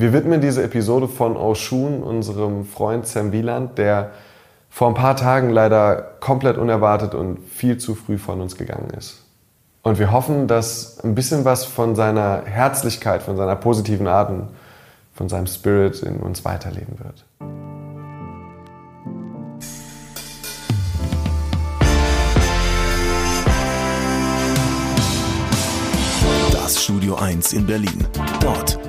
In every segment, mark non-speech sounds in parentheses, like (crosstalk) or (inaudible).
Wir widmen diese Episode von Oshun, unserem Freund Sam Wieland, der vor ein paar Tagen leider komplett unerwartet und viel zu früh von uns gegangen ist. Und wir hoffen, dass ein bisschen was von seiner Herzlichkeit, von seiner positiven Art und von seinem Spirit in uns weiterleben wird. Das Studio 1 in Berlin. Dort,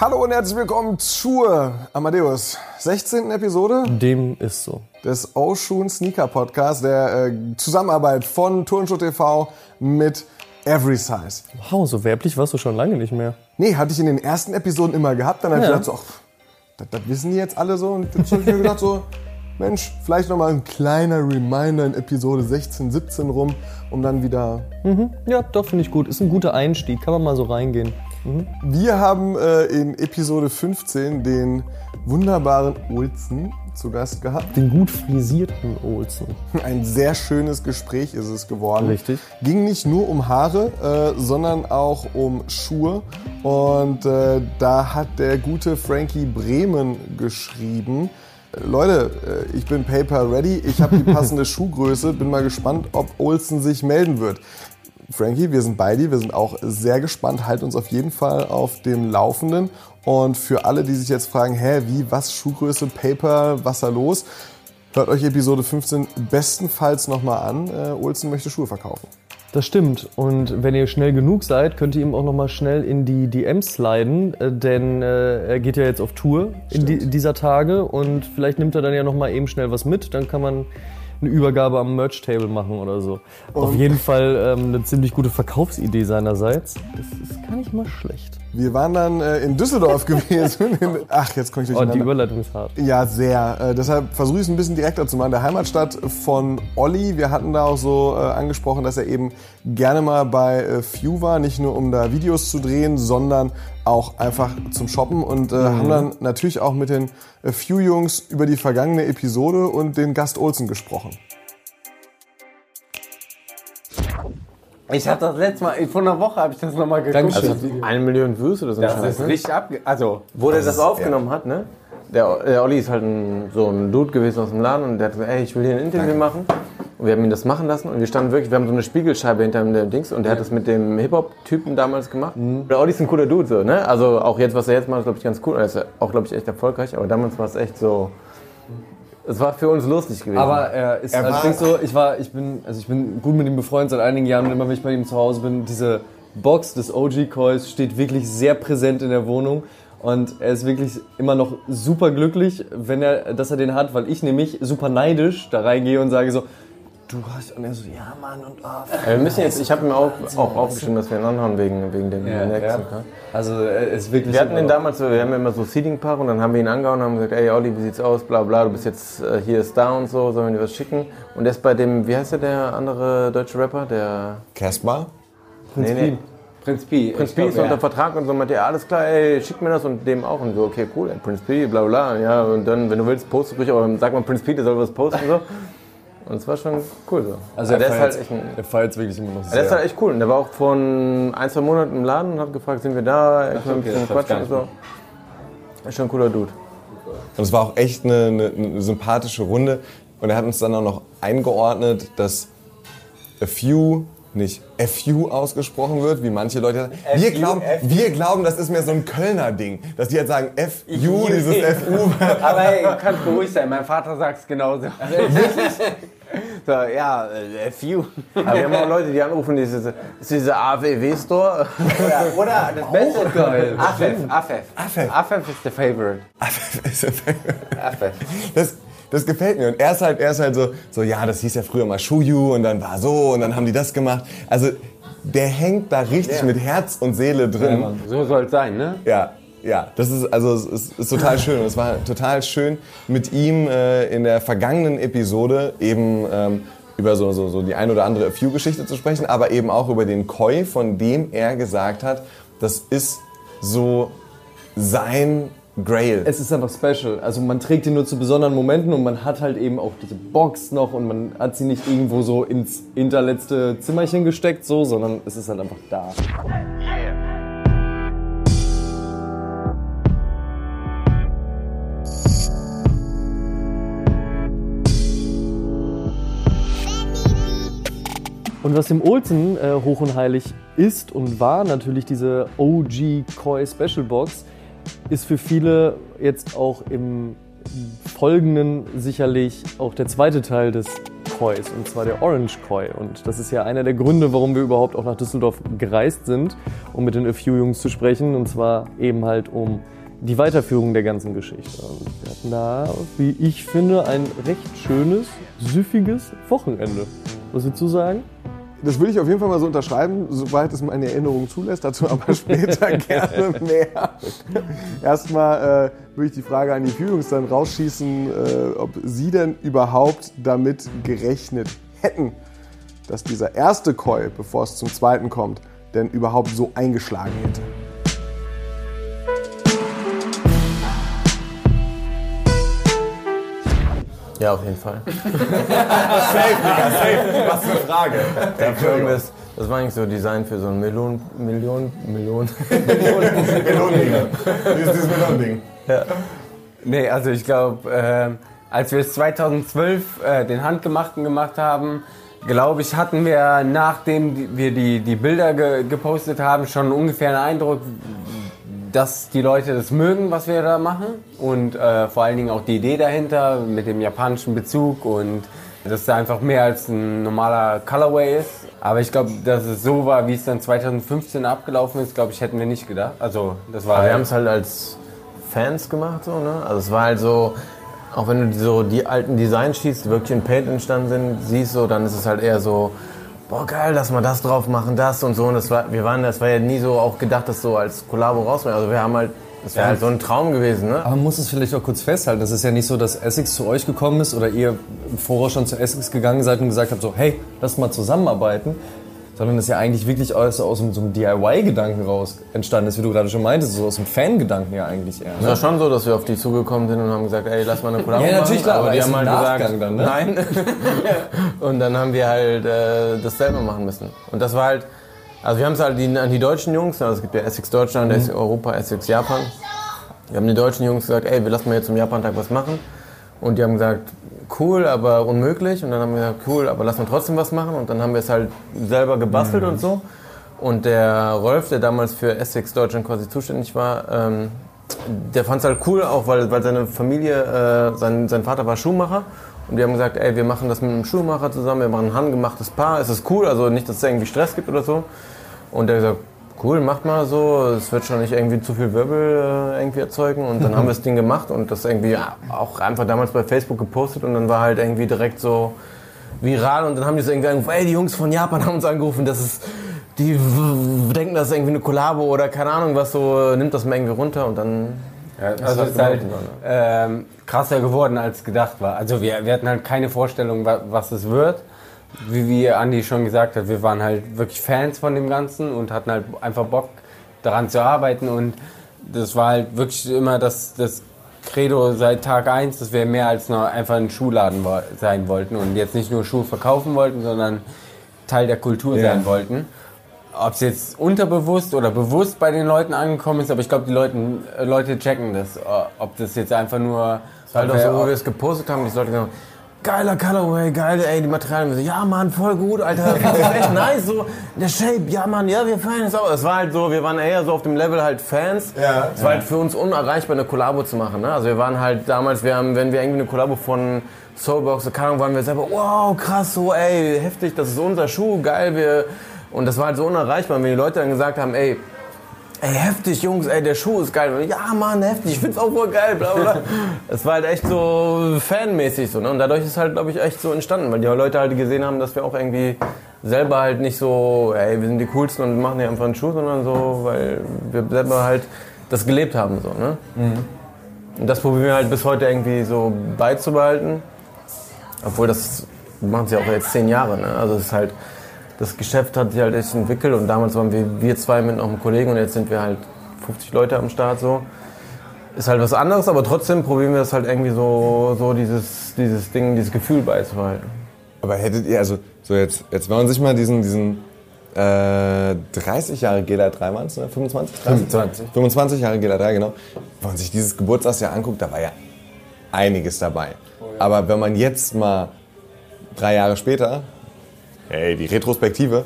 Hallo und herzlich willkommen zur Amadeus 16. Episode Dem ist so. des Oshun Sneaker Podcast, der äh, Zusammenarbeit von Turnschuh TV mit Every Size. Wow, so werblich warst du schon lange nicht mehr. Nee, hatte ich in den ersten Episoden immer gehabt. Dann habe ich gedacht, so, ach, das, das wissen die jetzt alle so. Und jetzt habe ich mir gedacht, so, Mensch, vielleicht nochmal ein kleiner Reminder in Episode 16, 17 rum, um dann wieder. Ja, doch, finde ich gut. Ist ein guter Einstieg. Kann man mal so reingehen. Wir haben äh, in Episode 15 den wunderbaren Olsen zu Gast gehabt. Den gut frisierten Olsen. (laughs) Ein sehr schönes Gespräch ist es geworden. Richtig. Ging nicht nur um Haare, äh, sondern auch um Schuhe. Und äh, da hat der gute Frankie Bremen geschrieben. äh, Leute, äh, ich bin Paper Ready, ich habe die (laughs) passende Schuhgröße, bin mal gespannt, ob Olsen sich melden wird. Frankie, wir sind bei dir, wir sind auch sehr gespannt, halt uns auf jeden Fall auf dem Laufenden. Und für alle, die sich jetzt fragen, hä, wie, was, Schuhgröße, Paper, was da los? Hört euch Episode 15 bestenfalls nochmal an. Äh, Olsen möchte Schuhe verkaufen. Das stimmt. Und wenn ihr schnell genug seid, könnt ihr ihm auch noch mal schnell in die DMs sliden, äh, denn äh, er geht ja jetzt auf Tour in die, dieser Tage und vielleicht nimmt er dann ja noch mal eben schnell was mit. Dann kann man eine Übergabe am Merch-Table machen oder so. auf jeden Fall ähm, eine ziemlich gute Verkaufsidee seinerseits. Das ist gar nicht mal schlecht. Wir waren dann äh, in Düsseldorf (laughs) gewesen. Ach, jetzt komme ich Oh, die. Überleitung ist hart. Ja, sehr. Äh, deshalb versuche ich es ein bisschen direkter zu machen. Der Heimatstadt von Olli. Wir hatten da auch so äh, angesprochen, dass er eben gerne mal bei äh, Few war. Nicht nur um da Videos zu drehen, sondern auch einfach zum Shoppen. Und äh, haben dann natürlich auch mit den äh, Few-Jungs über die vergangene Episode und den Gast Olsen gesprochen. Ich hatte das letzte Mal, vor einer Woche habe ich das nochmal geguckt. Dankeschön. Also eine Million Views oder so. Das ein ist ne? richtig abge... Also, Wo der das aufgenommen hat, ne? Der, der Olli ist halt ein, so ein Dude gewesen aus dem Laden und der hat gesagt, ey, ich will hier ein Interview machen. Und wir haben ihn das machen lassen und wir standen wirklich, wir haben so eine Spiegelscheibe hinter dem Dings und der hat das mit dem Hip-Hop-Typen damals gemacht. Der Olli ist ein cooler Dude, so, ne? Also auch jetzt, was er jetzt macht, ist, glaube ich, ganz cool. Er ist auch, glaube ich, echt erfolgreich, aber damals war es echt so. Es war für uns lustig gewesen. aber er ist, Er also ich so, ich war, ich bin, also ich bin gut mit ihm befreundet seit einigen Jahren und immer wenn ich bei ihm zu Hause bin, diese Box des OG Coils steht wirklich sehr präsent in der Wohnung und er ist wirklich immer noch super glücklich, wenn er, dass er den hat, weil ich nämlich super neidisch da reingehe und sage so, du hast, und er so, ja Mann und oh, Äh, wir müssen jetzt, ich habe ihm auch, auch aufgeschrieben, dass wir ihn anhauen wegen, wegen dem Ja, nächsten. ja. ne? Also er ist wirklich. Wir hatten immer den damals, so, wir haben ja immer so Seeding-Paar und dann haben wir ihn angehauen und haben gesagt, ey Olli, wie sieht's aus, bla bla, du bist jetzt äh, hier ist da und so, sollen wir dir was schicken? Und der ist bei dem, wie heißt der, der andere deutsche Rapper, der Casper? nee, nee, Prinz Pi. Prinz P glaub, ist ja. unter Vertrag und so, meinte er, alles klar, ey, schick mir das und dem auch und so, okay, cool, Prinz P, bla bla, ja, und dann, wenn du willst, post ruhig, aber sag mal Prinz P, der soll was posten so. (laughs) Und es war schon cool so. Also er der ist halt echt ein, er feiert wirklich immer noch sehr. der ist halt echt cool. Und der war auch von ein, zwei Monaten im Laden und hat gefragt, sind wir da? Ich will ein bisschen quatschen und so. Ist schon ein cooler Dude. Und es war auch echt eine, eine, eine sympathische Runde. Und er hat uns dann auch noch eingeordnet, dass a few nicht FU ausgesprochen wird, wie manche Leute sagen. Wir glauben, wir glauben, das ist mehr so ein Kölner Ding, dass die jetzt sagen FU, dieses FU. Aber ey, du kannst beruhigt sein, mein Vater sagt es genauso. (laughs) So, ja, äh, FU. Aber wir haben auch Leute, die anrufen, diese, ist diese AWW-Store. Oder, oder das Beste. geil. AFEF, AFEF. AFEF. AFEF ist der Favorite. AFEF. Das, das gefällt mir. Und er ist halt, er ist halt so, so, ja, das hieß ja früher mal Shuyu und dann war so und dann haben die das gemacht. Also der hängt da richtig mit Herz und Seele drin. So soll es sein, ne? Ja, ja, das ist also es ist, ist total schön. Und es war total schön mit ihm äh, in der vergangenen Episode eben ähm, über so, so, so die ein oder andere A Few-Geschichte zu sprechen, aber eben auch über den Koi, von dem er gesagt hat, das ist so sein Grail. Es ist einfach special. Also man trägt ihn nur zu besonderen Momenten und man hat halt eben auch diese Box noch und man hat sie nicht irgendwo so ins hinterletzte Zimmerchen gesteckt, so, sondern es ist halt einfach da. Und was dem Olsen äh, hoch und heilig ist und war natürlich diese OG Koi Special Box, ist für viele jetzt auch im Folgenden sicherlich auch der zweite Teil des Kois, und zwar der Orange Koi. Und das ist ja einer der Gründe, warum wir überhaupt auch nach Düsseldorf gereist sind, um mit den A Few Jungs zu sprechen. Und zwar eben halt um die Weiterführung der ganzen Geschichte. Und wir hatten da, wie ich finde, ein recht schönes, süffiges Wochenende. Was würdest du sagen? Das würde ich auf jeden Fall mal so unterschreiben, soweit es meine Erinnerung zulässt. Dazu aber (laughs) später gerne mehr. Erstmal äh, würde ich die Frage an die Führungs dann rausschießen, äh, ob Sie denn überhaupt damit gerechnet hätten, dass dieser erste Koi, bevor es zum zweiten kommt, denn überhaupt so eingeschlagen hätte. Ja, auf jeden Fall. (laughs) safe, Digga, safe. Was für eine Frage. Ja, das, das war eigentlich so Design für so ein Million, Million, (laughs) Million. Melodending. Dieses, dieses Melodending. Nee, also ich glaube, äh, als wir es 2012 äh, den Handgemachten gemacht haben, glaube ich, hatten wir, nachdem wir die, die Bilder ge gepostet haben, schon ungefähr einen Eindruck, dass die Leute das mögen, was wir da machen. Und äh, vor allen Dingen auch die Idee dahinter mit dem japanischen Bezug und dass es einfach mehr als ein normaler Colorway ist. Aber ich glaube, dass es so war, wie es dann 2015 abgelaufen ist, glaube ich, hätten wir nicht gedacht. Also das war Aber wir haben es halt als Fans gemacht, so, ne? Also es war halt so, auch wenn du so die alten Design-Sheets, die wirklich in Paint entstanden sind, siehst so, dann ist es halt eher so, boah geil, lass mal das drauf machen, das und so. Und das war, wir waren, das war ja nie so auch gedacht, das so als Kollabo rauszunehmen. Also wir haben halt, das wäre halt so ein Traum gewesen, ne? Aber man muss es vielleicht auch kurz festhalten, es ist ja nicht so, dass Essex zu euch gekommen ist oder ihr im Voraus schon zu Essex gegangen seid und gesagt habt, so hey, lass mal zusammenarbeiten, sondern es ist ja eigentlich wirklich aus, aus so einem DIY-Gedanken raus entstanden ist, wie du gerade schon meintest, so aus dem Fan-Gedanken ja eigentlich eher. Es Ne? war schon so, dass wir auf die zugekommen sind und haben gesagt, ey, lass mal eine Kollabo Ja, natürlich, machen. klar, aber die haben halt gesagt, dann, ne? nein. (laughs) und dann haben wir halt äh, das selber machen müssen. Und das war halt, also wir haben es halt die, an die deutschen Jungs, also es gibt ja Essex Deutschland, Essex Europa, Essex Japan. Wir haben die deutschen Jungs gesagt, ey, wir lassen mal jetzt zum Japan-Tag was machen. Und die haben gesagt, cool, aber unmöglich. Und dann haben wir gesagt, cool, aber lass mal trotzdem was machen. Und dann haben wir es halt selber gebastelt und so. Und der Rolf, der damals für Essex Deutschland quasi zuständig war, ähm, der fand es halt cool, auch weil, weil seine Familie, äh, sein, sein Vater war Schuhmacher. Und die haben gesagt, ey, wir machen das mit einem Schuhmacher zusammen, wir machen ein handgemachtes Paar, es ist cool, also nicht, dass es irgendwie Stress gibt oder so. Und der hat gesagt, cool, macht mal so, es wird schon nicht irgendwie zu viel Wirbel äh, irgendwie erzeugen. Und dann haben wir (laughs) das Ding gemacht und das irgendwie auch einfach damals bei Facebook gepostet und dann war halt irgendwie direkt so viral und dann haben die so irgendwie angerufen, ey, die Jungs von Japan (laughs) haben uns angerufen, das ist, die denken, das ist irgendwie eine Kollabo oder keine Ahnung was, so nimmt das mal irgendwie runter und dann Ja, ist also ist halt ähm, krasser geworden als gedacht war. Also wir, wir hatten halt keine Vorstellung, wa- was es wird. Wie, wie Andi schon gesagt hat, wir waren halt wirklich Fans von dem Ganzen und hatten halt einfach Bock daran zu arbeiten und das war halt wirklich immer das, das Credo seit Tag 1, dass wir mehr als nur einfach ein Schuhladen sein wollten und jetzt nicht nur Schuhe verkaufen wollten, sondern Teil der Kultur Ja. sein wollten. Ob es jetzt unterbewusst oder bewusst bei den Leuten angekommen ist, aber ich glaube, die Leuten, äh, Leute checken das. äh, Ob das jetzt einfach nur. Halt auch so, wo wir es gepostet haben, die Leute gesagt, geiler Colorway, geil, ey, die Materialien. So, ja, Mann, voll gut, Alter, das ist echt (laughs) nice, so, der Shape, ja, Mann, ja, wir feiern es auch. Es war halt so, wir waren eher so auf dem Level halt Fans. Ja, es war halt für uns unerreichbar, eine Kollabo zu machen, ne? Also wir waren halt damals, wir haben, wenn wir irgendwie eine Kollabo von Soulbox, keine Ahnung, waren wir selber, wow, krass, so, ey, heftig, das ist unser Schuh, geil, wir, und das war halt so unerreichbar, wenn die Leute dann gesagt haben, ey, Ey, heftig, Jungs, ey, der Schuh ist geil. Ja, Mann, heftig, ich find's auch voll geil, bla, bla. (laughs) Es war halt echt so fanmäßig so, ne? Und dadurch ist halt, glaube ich, echt so entstanden, weil die Leute halt gesehen haben, dass wir auch irgendwie selber halt nicht so, ey, wir sind die coolsten und machen hier einfach einen Schuh, sondern so, weil wir selber halt das gelebt haben. So, ne? Und das probieren wir halt bis heute irgendwie so beizubehalten. Obwohl das machen sie auch jetzt zehn Jahre. Ne? Also es ist halt, das Geschäft hat sich halt echt entwickelt und damals waren wir, wir zwei mit noch einem Kollegen und jetzt sind wir halt 50 Leute am Start so. Ist halt was anderes, aber trotzdem probieren wir das halt irgendwie so, so dieses, dieses Ding, dieses Gefühl beizubehalten. Aber hättet ihr, also so jetzt, jetzt wenn man sich mal diesen, diesen äh, 30 Jahre Gela 3 waren es, ne? 25? 25. 25 Jahre Gela 3, genau. Wenn man sich dieses Geburtstagsjahr anguckt, da war ja einiges dabei. Aber wenn man jetzt mal drei Jahre später, hey, die Retrospektive,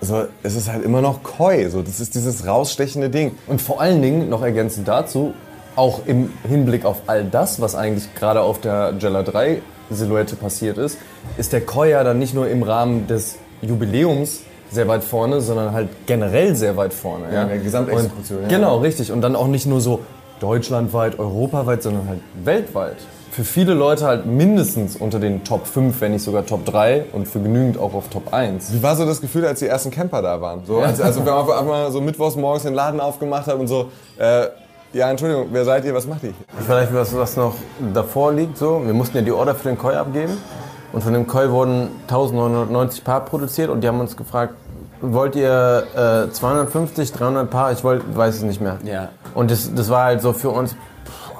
so, es ist halt immer noch Koi. So, das ist dieses rausstechende Ding. Und vor allen Dingen, noch ergänzend dazu, auch im Hinblick auf all das, was eigentlich gerade auf der Jella 3 Silhouette passiert ist, ist der Koi ja dann nicht nur im Rahmen des Jubiläums sehr weit vorne, sondern halt generell sehr weit vorne. Ja, in der Gesamtexekution, Und, ja. Genau, richtig. Und dann auch nicht nur so deutschlandweit, europaweit, sondern halt weltweit. Für viele Leute halt mindestens unter den Top 5, wenn nicht sogar Top 3 und für genügend auch auf Top 1. Wie war so das Gefühl, als die ersten Camper da waren? So, als, also wenn man einmal so mittwochs morgens den Laden aufgemacht hat und so, äh, ja, Entschuldigung, wer seid ihr, was macht ihr? Vielleicht was, was noch davor liegt, so. Wir mussten ja die Order für den Koi abgeben. Und von dem Koi wurden 1990 Paar produziert und die haben uns gefragt, wollt ihr äh, 250, 300 Paar? Ich wollt, weiß es nicht mehr. Ja. Und das, das war halt so für uns,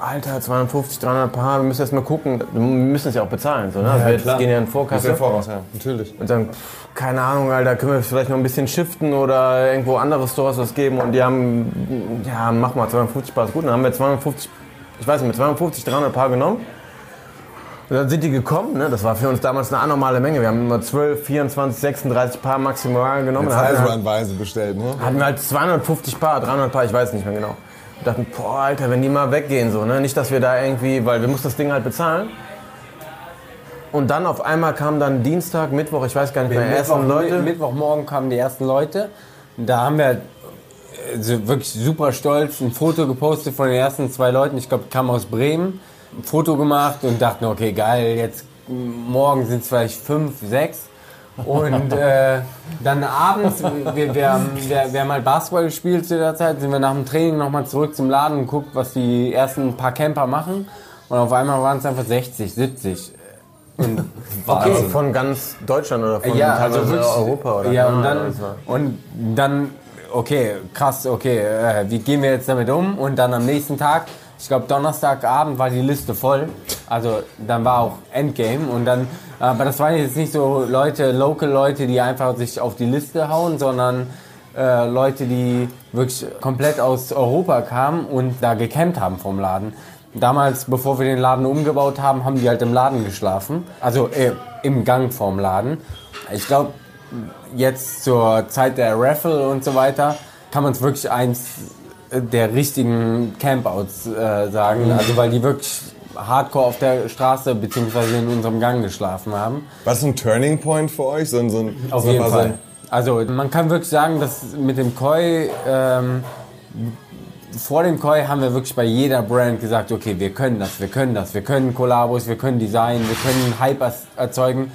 Alter, 250, 300 Paar, wir müssen erst mal gucken. Wir müssen es ja auch bezahlen, so, ne? Also wir jetzt gehen ja in Vorkasse. voraus, ja. Natürlich. Und dann, pff, keine Ahnung, Alter, können wir vielleicht noch ein bisschen shiften oder irgendwo andere Stores was geben. Und die haben, ja, mach mal, 250 Paar ist gut. Dann haben wir 250, ich weiß nicht, mit 250, 300 Paar genommen. Und dann sind die gekommen, ne? das war für uns damals eine anormale Menge. Wir haben immer 12, 24, 36 Paar maximal genommen. Jetzt wir halt- bestellt, ne? hatten wir halt 250 Paar, 300 Paar, ich weiß nicht mehr genau. Wir dachten, boah, Alter, wenn die mal weggehen, so, ne? Nicht, dass wir da irgendwie, weil wir mussten das Ding halt bezahlen. Und dann auf einmal kam dann Dienstag, Mittwoch, ich weiß gar nicht mehr, ersten Leute. Mi- Mittwochmorgen kamen die ersten Leute. Da haben wir äh, so wirklich super stolz ein Foto gepostet von den ersten zwei Leuten. Ich glaube, kam aus Bremen. Ein Foto gemacht und dachten, okay, geil, jetzt morgen sind es vielleicht fünf, sechs. Und äh, dann abends, wir, wir, haben, wir, wir haben halt Basketball gespielt zu der Zeit, sind wir nach dem Training nochmal zurück zum Laden und guckt, was die ersten paar Camper machen. Und auf einmal waren es einfach 60, 70. Und (laughs) Okay, von ganz Deutschland oder von ja, teilweise also wirklich, Europa oder Ja, und dann, und dann, okay, krass, okay, äh, wie gehen wir jetzt damit um? Und dann am nächsten Tag, ich glaube Donnerstagabend war die Liste voll. Also dann war auch Endgame und dann, aber das waren jetzt nicht so Leute, Local Leute, die einfach sich auf die Liste hauen, sondern äh, Leute, die wirklich komplett aus Europa kamen und da gecampt haben vom Laden. Damals, bevor wir den Laden umgebaut haben, haben die halt im Laden geschlafen. Also äh, im Gang vorm Laden. Ich glaube, jetzt zur Zeit der Raffle und so weiter kann man es wirklich eins der richtigen Campouts äh, sagen. Also weil die wirklich hardcore auf der Straße bzw. in unserem Gang geschlafen haben. War das ein Turning Point für euch? So ein, so ein, Auf so jeden Fall. Also man kann wirklich sagen, dass mit dem Koi, ähm, vor dem Koi haben wir wirklich bei jeder Brand gesagt, okay, wir können das, wir können das, wir können Kollabos, wir können Design, wir können Hype erzeugen.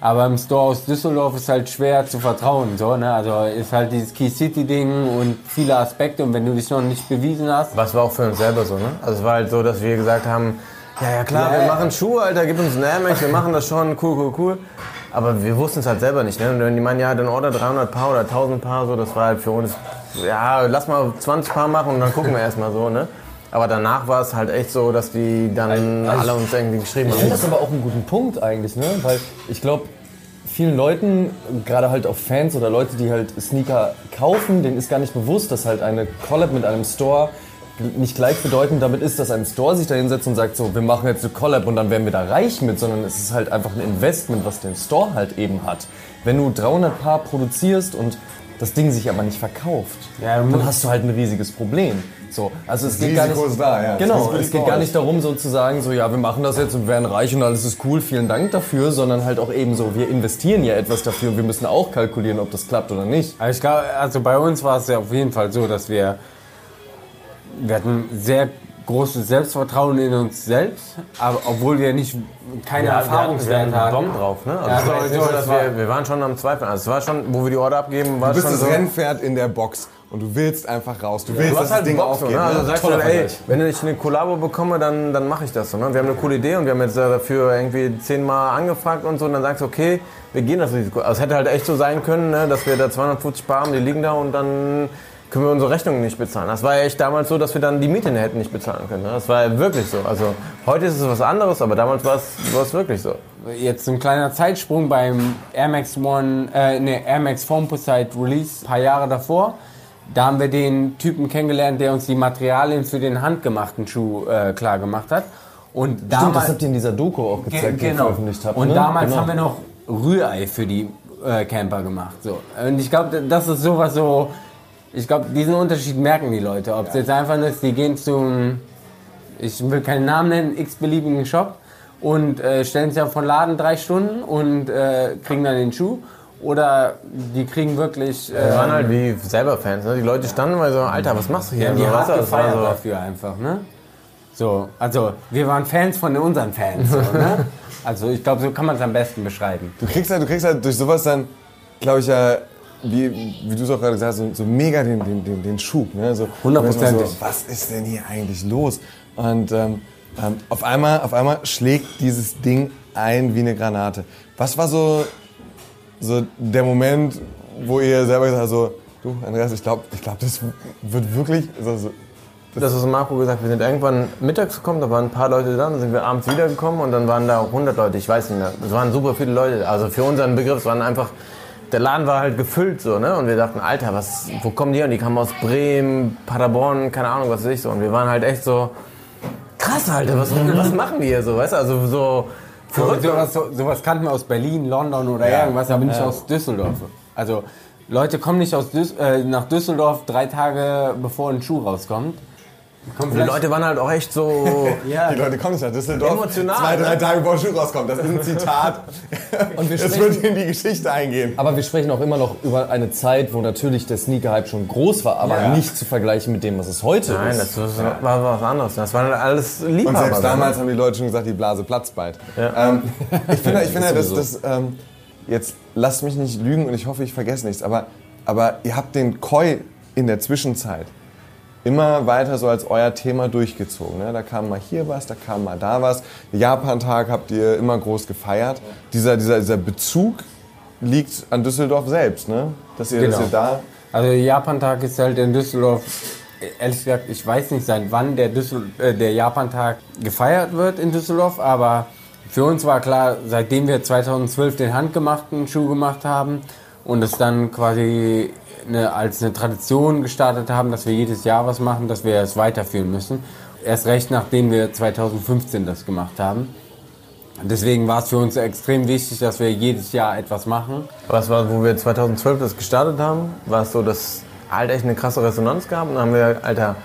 Aber im Store aus Düsseldorf ist halt schwer zu vertrauen. So, ne? Also ist halt dieses Key City Ding und viele Aspekte. Und wenn du dich noch nicht bewiesen hast, Was war auch für uns selber so, ne? Also es war halt so, dass wir gesagt haben, ja, ja klar, Ja, wir machen Schuhe, Alter, gib uns einen Air Max, wir machen das schon, cool, cool, cool. Aber wir wussten es halt selber nicht, ne? Und wenn die meinen, ja, dann order 300 Paar oder 1000 Paar, so, das war halt für uns, ja, lass mal 20 Paar machen und dann gucken wir erstmal so, ne? Aber danach war es halt echt so, dass die dann Also- alle uns irgendwie geschrieben Ich finde haben. das aber auch einen guten Punkt eigentlich, ne? Weil ich glaube, vielen Leuten, gerade halt auch Fans oder Leute, die halt Sneaker kaufen, denen ist gar nicht bewusst, dass halt eine Collab mit einem Store nicht gleichbedeutend damit ist, dass ein Store sich da hinsetzt und sagt so, wir machen jetzt eine Collab und dann werden wir da reich mit, sondern es ist halt einfach ein Investment, was der Store halt eben hat. Wenn du 300 Paar produzierst und das Ding sich aber nicht verkauft, Ja, dann hast du halt ein riesiges Problem. So, also es geht gar nicht, da, ja. Genau, es geht gar nicht darum, so zu sagen, so ja, wir machen das jetzt und werden reich und alles ist cool, vielen Dank dafür, sondern halt auch eben so, wir investieren ja etwas dafür und wir müssen auch kalkulieren, ob das klappt oder nicht. Also ich glaube, also bei uns war es ja auf jeden Fall so, dass wir, wir hatten sehr großes Selbstvertrauen in uns selbst, aber obwohl wir nicht keine Erfahrungswerte wir hatten. Bomben drauf, ne? Also Ja, war so, das war- wir, wir waren schon am Zweifeln. Also es war schon, wo wir die Order abgeben, war Du bist schon das so. Rennpferd in der Box und du willst einfach raus. Du willst, Du dass hast das halt Ding so, aufgeht. ne? Also sagst du, ey, wenn ich eine Kollabo bekomme, dann, dann mache ich das so. Ne? Wir haben eine coole Idee und wir haben jetzt äh, dafür irgendwie zehnmal angefragt und so. Und dann sagst du, okay, wir gehen das Risiko. Also es hätte halt echt so sein können, ne? dass wir da 250 Paar haben, die liegen da und dann können wir unsere Rechnungen nicht bezahlen. Das war ja echt damals so, dass wir dann die Miete hätten nicht bezahlen können. Ne? Das war ja wirklich so. Also heute ist es was anderes, aber damals war es, war es wirklich so. Jetzt ein kleiner Zeitsprung beim Air Max One, äh, nee, Air Max Foamposite Release, ein paar Jahre davor. Da haben wir den Typen kennengelernt, der uns die Materialien für den handgemachten Schuh äh, klar gemacht hat. Und Stimmt, damals, das habt ihr in dieser Doku auch Ge- gezeigt, die ihr genau. veröffentlicht habt. Und ne? damals genau. haben wir noch Rührei für die äh, Camper gemacht. So. Und ich glaube, das ist sowas so. Ich glaube, diesen Unterschied merken die Leute. Ob es jetzt einfach ist, die gehen zum, ich will keinen Namen nennen, x-beliebigen Shop und äh, stellen sich auf den Laden drei Stunden und äh, kriegen dann den Schuh. Oder die kriegen wirklich. Wir Äh, waren halt wie selber Fans. Ne? Die Leute standen mal so, Alter, was machst du hier? die haben die So, hart das war gefeiert so, dafür einfach, ne? So, also wir waren Fans von unseren Fans, so, ne? (laughs) Also ich glaube, so kann man es am besten beschreiben. Du kriegst halt, du kriegst halt durch sowas dann, glaube ich, ja, wie, wie du es auch gerade gesagt hast, so, so mega den, den, den, den Schub. Ne? So, Hundertprozentig. So, was ist denn hier eigentlich los? Und ähm, ähm, auf, einmal, auf einmal schlägt dieses Ding ein wie eine Granate. Was war so, so der Moment, wo ihr selber gesagt habt, so, du Andreas, ich glaube, ich glaub, das wird wirklich... Also, so, Das ist Marco gesagt, wir sind irgendwann mittags gekommen, da waren ein paar Leute da, dann sind wir abends wiedergekommen und dann waren da auch 100 Leute, ich weiß nicht mehr. Es waren super viele Leute, also für unseren Begriff, es waren einfach, der Laden war halt gefüllt so, ne? Und wir dachten, Alter, was, wo kommen die her? Und die kamen aus Bremen, Paderborn, keine Ahnung, was weiß ich so. Und wir waren halt echt so, krass, Alter, was, was machen die hier so, weißt du? Also so So, verrückt. sowas, so, sowas kannten wir aus Berlin, London oder irgendwas, aber nicht aus Düsseldorf. Also Leute kommen nicht aus Düs äh, nach Düsseldorf drei Tage bevor ein Schuh rauskommt. Kommen Die Leute waren halt auch echt so, (laughs) ja, die Leute kommen nicht nach Düsseldorf, Emotional, zwei, drei ne? Tage bevor Schuh rauskommt. Das ist ein (laughs) Zitat. Und wir sprechen- wird in die Geschichte eingehen. Aber wir sprechen auch immer noch über eine Zeit, wo natürlich der Sneaker-Hype schon groß war, aber Ja. nicht zu vergleichen mit dem, was es heute nein, ist. das war, war was anderes. Das halt alles Liebhaber. Und selbst damals haben die Leute schon gesagt, die Blase platzt bald. Ähm, ich finde, ich finde (laughs) dass das, ähm, jetzt lasst mich nicht lügen und ich hoffe, ich vergesse nichts, aber, aber ihr habt den Koi in der Zwischenzeit immer weiter so als euer Thema durchgezogen. Ne? Da kam mal hier was, da kam mal da was. Japan-Tag habt ihr immer groß gefeiert. Dieser, dieser, dieser Bezug liegt an Düsseldorf selbst, ne? dass, ihr, dass Genau. ihr da... Also Japan-Tag ist halt in Düsseldorf, ehrlich gesagt, ich weiß nicht, seit wann der, Düssel äh, der Japan-Tag gefeiert wird in Düsseldorf, aber für uns war klar, seitdem wir 2012 den handgemachten Schuh gemacht haben und es dann quasi eine, als eine Tradition gestartet haben, dass wir jedes Jahr was machen, dass wir es weiterführen müssen. Erst recht, nachdem wir 2015 das gemacht haben. Deswegen war es für uns extrem wichtig, dass wir jedes Jahr etwas machen. Was war, wo wir 2012 das gestartet haben, war es so, dass halt echt eine krasse Resonanz gab. Und dann haben wir, gesagt, Alter,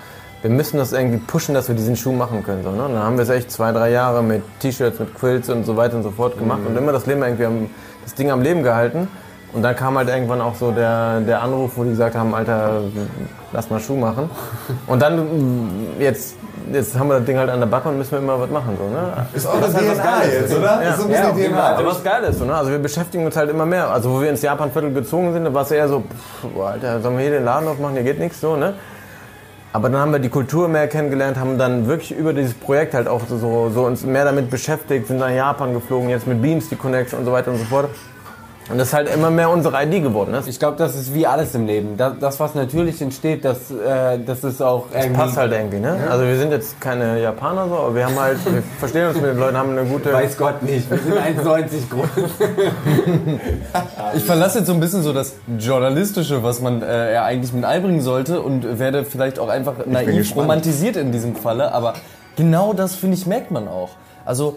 wir müssen das irgendwie pushen, dass wir diesen Schuh machen können. So, ne? Und dann haben wir es echt zwei, drei Jahre mit T-Shirts, mit Quilts und so weiter und so fort gemacht und immer das Leben irgendwie am, das Ding am Leben gehalten. Und dann kam halt irgendwann auch so der, der Anruf, wo die gesagt haben, Alter, lass mal Schuh machen. Und dann, mm, jetzt, jetzt haben wir das Ding halt an der Backe und müssen wir immer was machen. So, ne? Ist eure DNA jetzt, oder? Ja. Ist so ein bisschen Ja, DNA. Aber was geil ist, so, ne? also wir beschäftigen uns halt immer mehr. Also wo wir ins Japanviertel gezogen sind, da war es eher so, pff, Alter, sollen wir hier den Laden aufmachen, hier geht nichts so, ne? Aber dann haben wir die Kultur mehr kennengelernt, haben dann wirklich über dieses Projekt halt auch so, so uns mehr damit beschäftigt, sind nach Japan geflogen, jetzt mit Beams die Connection und so weiter und so fort. Und das ist halt immer mehr unsere ID geworden. Ne? Ich glaube, das ist wie alles im Leben. Das, das was natürlich entsteht, das, äh, das ist auch Das irgendwie... passt halt irgendwie, ne? Also wir sind jetzt keine Japaner so, aber wir haben halt, wir (laughs) verstehen uns mit den Leuten, haben eine gute... Weiß Gott nicht, wir sind 1,90 groß. Ich verlasse jetzt so ein bisschen so das Journalistische, was man äh, ja eigentlich mit einbringen sollte und werde vielleicht auch einfach naiv romantisiert in diesem Falle, aber genau das, finde ich, merkt man auch. Also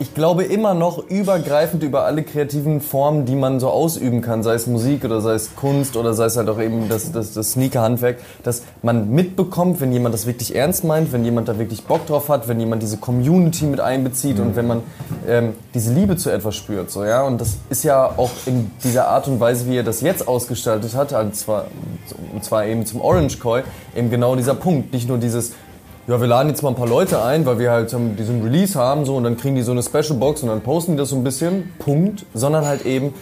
ich glaube immer noch übergreifend über alle kreativen Formen, die man so ausüben kann, sei es Musik oder sei es Kunst oder sei es halt auch eben das, das, das Sneaker-Handwerk, dass man mitbekommt, wenn jemand das wirklich ernst meint, wenn jemand da wirklich Bock drauf hat, wenn jemand diese Community mit einbezieht und wenn man ähm, diese Liebe zu etwas spürt. So, ja? Und das ist ja auch in dieser Art und Weise, wie er das jetzt ausgestaltet hat, und zwar, und zwar eben zum Orange Koi, eben genau dieser Punkt. Nicht nur dieses ja, wir laden jetzt mal ein paar Leute ein, weil wir halt diesen Release haben so und dann kriegen die so eine Special Box und dann posten die das so ein bisschen, Punkt, sondern halt eben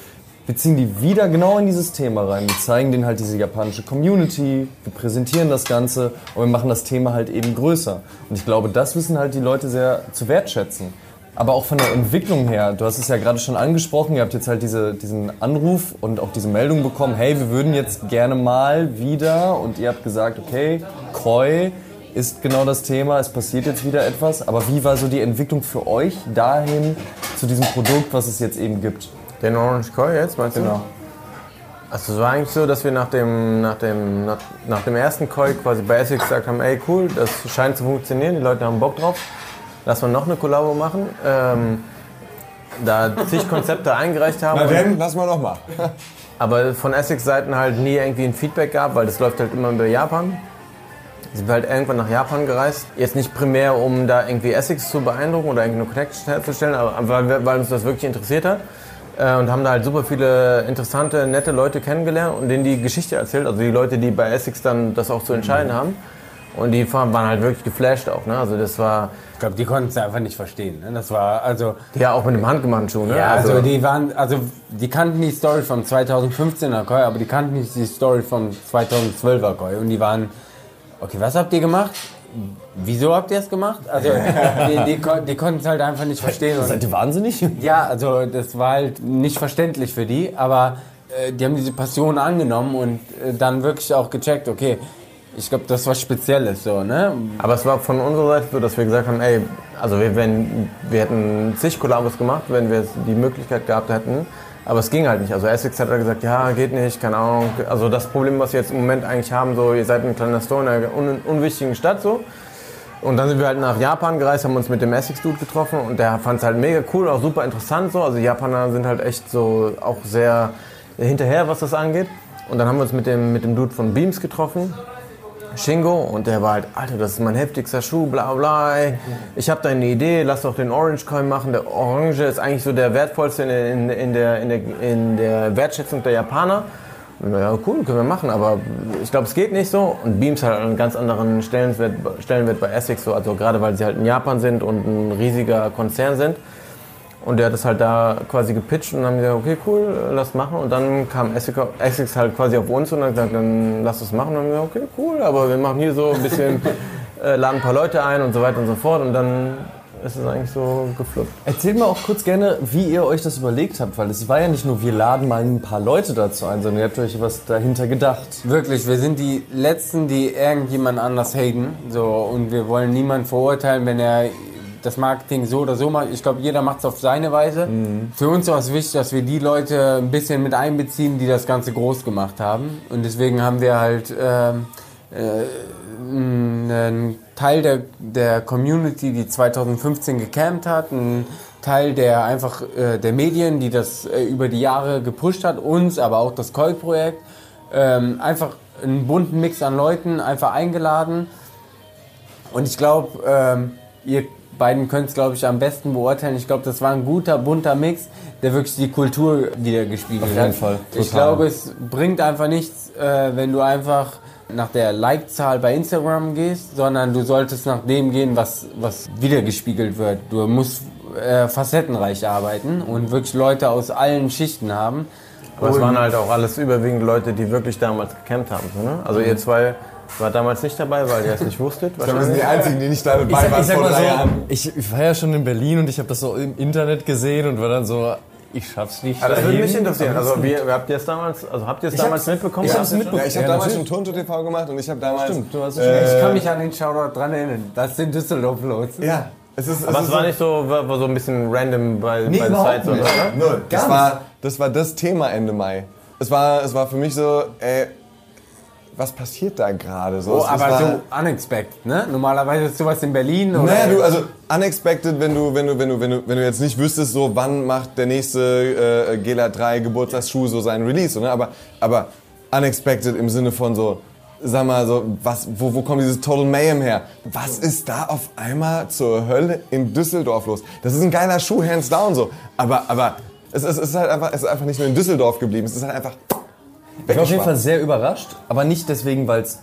wir ziehen die wieder genau in dieses Thema rein. Wir zeigen denen halt diese japanische Community, wir präsentieren das Ganze und wir machen das Thema halt eben größer. Und ich glaube, das wissen halt die Leute sehr zu wertschätzen. Aber auch von der Entwicklung her, du hast es ja gerade schon angesprochen, ihr habt jetzt halt diese, diesen Anruf und auch diese Meldung bekommen, hey, wir würden jetzt gerne mal wieder und ihr habt gesagt, okay, Koi ist genau das Thema, es passiert jetzt wieder etwas, aber wie war so die Entwicklung für euch dahin zu diesem Produkt, was es jetzt eben gibt? Den Orange Koi jetzt, meinst du? Genau. Also es war eigentlich so, dass wir nach dem, nach dem, nach, nach dem ersten Koi quasi bei Essex gesagt haben, ey cool, das scheint zu funktionieren, die Leute haben Bock drauf, lass mal noch eine Kollabo machen. Ähm, da zig Konzepte eingereicht haben. Na denn, lass mal noch mal. Aber von Essex-Seiten halt nie irgendwie ein Feedback gab, weil das läuft halt immer über Japan. Sind wir halt irgendwann nach Japan gereist. Jetzt nicht primär, um da irgendwie Essex zu beeindrucken oder irgendeine Connection herzustellen, aber weil, weil uns das wirklich interessiert hat. Äh, und haben da halt super viele interessante, nette Leute kennengelernt und denen die Geschichte erzählt. Also die Leute, die bei Essex dann das auch zu entscheiden haben. Und die waren halt wirklich geflasht auch. Ne? Also das war Ich glaube, die konnten es einfach nicht verstehen. Ne? Das war also ja auch mit dem handgemachten Schuh. Ne? Ja, also, die waren, also die kannten die Story vom 2015er Koi, aber die kannten nicht die Story vom 2012er Koi. Und die waren, okay, was habt ihr gemacht? Wieso habt ihr es gemacht? Also die, die, die konnten es halt einfach nicht verstehen. Seid ihr wahnsinnig? ja, also das war halt nicht verständlich für die, aber äh, die haben diese Passion angenommen und äh, dann wirklich auch gecheckt, okay, ich glaube, das war Spezielles so, ne? Aber es war von unserer Seite so, dass wir gesagt haben, ey, also wir, wenn, wir hätten zig Kollabos gemacht, wenn wir die Möglichkeit gehabt hätten. Aber es ging halt nicht. Also Essex hat gesagt, ja, geht nicht, keine Ahnung. Also das Problem, was wir jetzt im Moment eigentlich haben, so, ihr seid ein kleiner Store in einer un unwichtigen Stadt, so. Und dann sind wir halt nach Japan gereist, haben uns mit dem Essex-Dude getroffen und der fand es halt mega cool, auch super interessant so. Also Japaner sind halt echt so auch sehr hinterher, was das angeht. Und dann haben wir uns mit dem, mit dem Dude von Beams getroffen. Shingo und der war halt, Alter, das ist mein heftigster Schuh, bla bla. Ich habe da eine Idee, lass doch den Orange Coin machen. Der Orange ist eigentlich so der wertvollste in, in, in, der, in, der, in der Wertschätzung der Japaner. Ja, cool, können wir machen, aber ich glaube, es geht nicht so. Und Beams hat einen ganz anderen Stellenwert, Stellenwert bei Essex, so, also gerade weil sie halt in Japan sind und ein riesiger Konzern sind. Und der hat das halt da quasi gepitcht und dann haben wir gesagt, okay, cool, lass machen. Und dann kam Essex, Essex halt quasi auf uns und hat gesagt, dann lass das machen. Und dann haben wir gesagt, okay, cool, aber wir machen hier so ein bisschen, (laughs) äh, laden ein paar Leute ein und so weiter und so fort. Und dann ist es eigentlich so gefluppt. Erzählt mal auch kurz gerne, wie ihr euch das überlegt habt, weil es war ja nicht nur, wir laden mal ein paar Leute dazu ein, sondern ihr habt euch was dahinter gedacht. Wirklich, wir sind die Letzten, die irgendjemand anders haten. So, und wir wollen niemanden verurteilen, wenn er das Marketing so oder so macht. Ich glaube, jeder macht es auf seine Weise. Für uns war es wichtig, dass wir die Leute ein bisschen mit einbeziehen, die das Ganze groß gemacht haben. Und deswegen haben wir halt ähm, äh, einen Teil der, der Community, die 2015 gecampt hat, einen Teil der einfach äh, der Medien, die das äh, über die Jahre gepusht hat, uns, aber auch das Koi-Projekt. Ähm, einfach einen bunten Mix an Leuten einfach eingeladen. Und ich glaube, ähm, ihr beiden könnt es, glaube ich, am besten beurteilen. Ich glaube, das war ein guter, bunter Mix, der wirklich die Kultur wieder gespiegelt Auf jeden hat. Fall, Ich total. glaube, es bringt einfach nichts, äh, wenn du einfach nach der Like-Zahl bei Instagram gehst, sondern du solltest nach dem gehen, was, was wiedergespiegelt wird. Du musst äh, facettenreich arbeiten und wirklich Leute aus allen Schichten haben. Aber es Und- waren halt auch alles überwiegend Leute, die wirklich damals gecampt haben. Ne? Also ihr zwei war damals nicht dabei, weil ihr es nicht wusstet. Wir sind die Einzigen, die nicht da dabei Ich, waren ich sag vor drei so, Jahren. ich, ich war ja schon in Berlin und ich habe das so im Internet gesehen und war dann so, ich schaff's nicht. Ah, das würde mich interessieren. Also wie, habt ihr es damals, also habt ihr es damals mitbekommen? ich hab's mitbekommen. Ja, ich habe Ja, damals natürlich. schon Tonto TV gemacht und ich habe damals. Stimmt, du hast es äh, Ich kann mich an den Shoutout dran erinnern. Das sind Düsseldorf-Lots. Ja, es ist. Aber es es ist war nicht so, war, war so ein bisschen random bei, bei der überhaupt Zeit, oder? Null. Das war, das war das Thema Ende Mai. Es war, es war für mich so, ey, was passiert da gerade? So, Oh, aber so unexpected, ne? Normalerweise ist sowas in Berlin oder. Naja, du, also unexpected, wenn du, wenn du, wenn du, wenn du, wenn du jetzt nicht wüsstest, so wann macht der nächste äh, Gela 3 Geburtstagsschuh so seinen Release, so, ne? aber, aber unexpected im Sinne von so, sag mal so, was, wo, wo kommt dieses Total Mayhem her? Was ist da auf einmal zur Hölle in Düsseldorf los? Das ist ein geiler Schuh, hands down so, aber, aber es ist, es ist halt einfach, es ist einfach nicht nur in Düsseldorf geblieben, es ist halt einfach Ich war auf jeden Fall sehr überrascht, aber nicht deswegen, weil es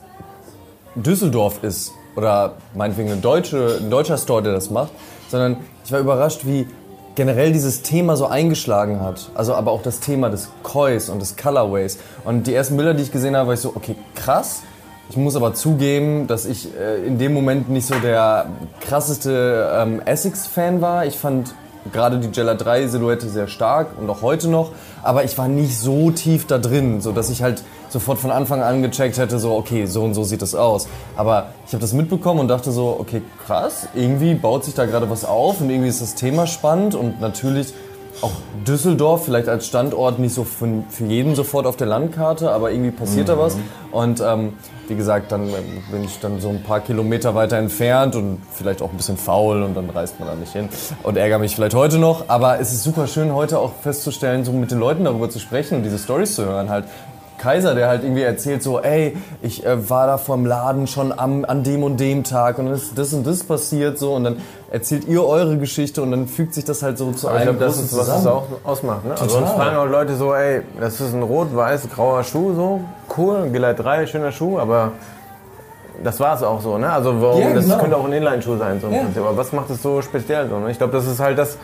Düsseldorf ist, oder meinetwegen eine deutsche, ein deutscher Store, der das macht, sondern ich war überrascht, wie generell dieses Thema so eingeschlagen hat. Also aber auch das Thema des Kois und des Colorways. Und die ersten Bilder, die ich gesehen habe, war ich so, okay, krass. Ich muss aber zugeben, dass ich äh, in dem Moment nicht so der krasseste ähm, Essex-Fan war. Ich fand gerade die Jella 3 Silhouette sehr stark und auch heute noch, aber ich war nicht so tief da drin, so dass ich halt sofort von Anfang an gecheckt hätte, so okay, so und so sieht das aus. Aber ich habe das mitbekommen und dachte so, okay, krass, irgendwie baut sich da gerade was auf und irgendwie ist das Thema spannend und natürlich auch Düsseldorf vielleicht als Standort nicht so für, für jeden sofort auf der Landkarte, aber irgendwie passiert da was. Und ähm, wie gesagt, dann ähm, bin ich dann so ein paar Kilometer weiter entfernt und vielleicht auch ein bisschen faul und dann reist man da nicht hin und ärgere mich vielleicht heute noch. Aber es ist super schön, heute auch festzustellen, so mit den Leuten darüber zu sprechen und diese Stories zu hören halt. Kaiser, der halt irgendwie erzählt so, ey, ich äh, war da vorm Laden schon am, an dem und dem Tag und dann ist das und das passiert so und dann erzählt ihr eure Geschichte und dann fügt sich das halt so zu Aber ich einem glaube, das ist, was es auch ausmacht. Ne? Also uns fragen auch Leute so, ey, das ist ein rot-weiß-grauer Schuh, so cool, Geleit 3, schöner Schuh, aber das war es auch so. Ne? Also warum, das genau. könnte auch ein Inline-Schuh sein. So. Prinzip. Aber was macht es so speziell? So, ne? Ich glaube, das ist halt das,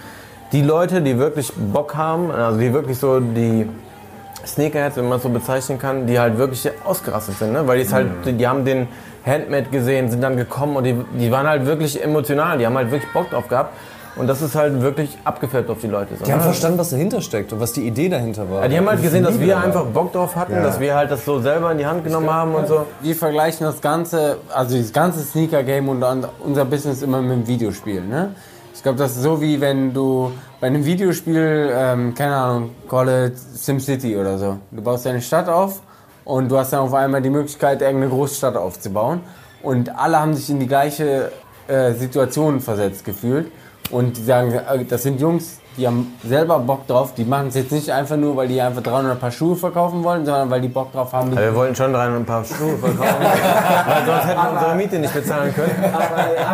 die Leute, die wirklich Bock haben, also die wirklich so die Sneakerheads, wenn man es so bezeichnen kann, die halt wirklich ausgerastet sind, ne? weil die halt, die, die haben den Handmade gesehen, sind dann gekommen und die, die waren halt wirklich emotional, die haben halt wirklich Bock drauf gehabt und das ist halt wirklich abgefärbt auf die Leute. So, Die haben ne? verstanden, was dahinter steckt und was die Idee dahinter war. Ja, die haben halt gesehen, dass wir einfach Bock drauf hatten, dass wir halt das so selber in die Hand genommen haben und so. Wir vergleichen das ganze, also das ganze Sneaker-Game und unser Business immer mit dem Videospiel. Ne? Ich glaube, das ist so wie wenn du bei einem Videospiel, ähm, keine Ahnung, call it SimCity oder so. Du baust deine Stadt auf und du hast dann auf einmal die Möglichkeit, irgendeine Großstadt aufzubauen. Und alle haben sich in die gleiche äh, Situation versetzt gefühlt. Und die sagen, äh, das sind Jungs, die haben selber Bock drauf. Die machen es jetzt nicht einfach nur, weil die einfach 300 Paar Schuhe verkaufen wollen, sondern weil die Bock drauf haben. Aber wir wollten schon rein und ein paar Schuhe verkaufen, (laughs) weil sonst hätten wir unsere Miete nicht bezahlen können.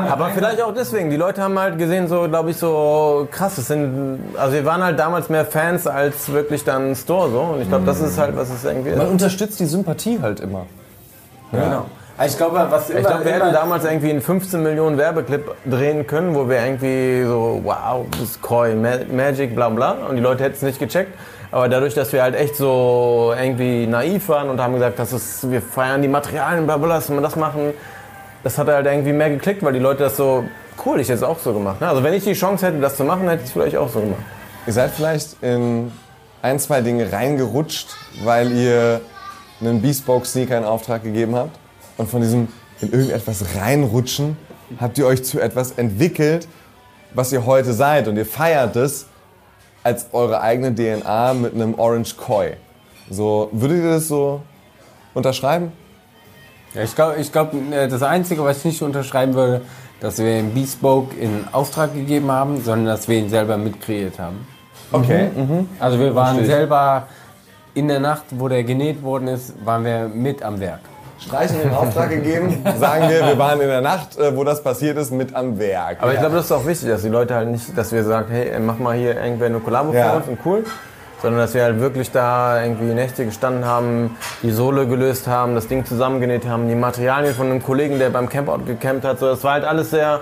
Aber vielleicht auch deswegen. Die Leute haben halt gesehen, so glaube ich, so krass. Das sind, also wir waren halt damals mehr Fans als wirklich dann ein Store so. Und ich glaube, das ist halt, was es irgendwie Man ist. unterstützt die Sympathie halt immer. Genau. Also ich glaube, was immer, Ich glaube, wir hätten damals irgendwie einen 15 Millionen Werbeclip drehen können, wo wir irgendwie so, wow, das ist Koi, Ma- Magic, bla bla. Und die Leute hätten es nicht gecheckt. Aber dadurch, dass wir halt echt so irgendwie naiv waren und haben gesagt, das ist, wir feiern die Materialien, bla bla, lass mal das machen, das hat halt irgendwie mehr geklickt, weil die Leute das so, cool, ich hätte es auch so gemacht. Ne? Also wenn ich die Chance hätte, das zu machen, hätte ich es vielleicht auch so gemacht. Ihr seid vielleicht in ein, zwei Dinge reingerutscht, weil ihr einen Bespoke-Sneaker in Auftrag gegeben habt. Und von diesem in irgendetwas reinrutschen habt ihr euch zu etwas entwickelt, was ihr heute seid. Und ihr feiert es als eure eigene DNA mit einem Orange Koi. So, würdet ihr das so unterschreiben? Ja, ich glaube, ich glaub, äh, das Einzige, was ich nicht unterschreiben würde, dass wir den Bespoke in Auftrag gegeben haben, sondern dass wir ihn selber mitkreiert haben. Okay. Also wir waren selber in der Nacht, wo der genäht worden ist, waren wir mit am Werk. Streichen in Auftrag gegeben, sagen wir, wir waren in der Nacht, äh, wo das passiert ist, mit am Werk. Aber ich glaube, das ist auch wichtig, dass die Leute halt nicht, dass wir sagen, hey, mach mal hier irgendwer eine Kollabo Ja. für uns und cool. Sondern dass wir halt wirklich da irgendwie Nächte gestanden haben, die Sohle gelöst haben, das Ding zusammengenäht haben, die Materialien von einem Kollegen, der beim Campout gecampt hat. So, das war halt alles sehr,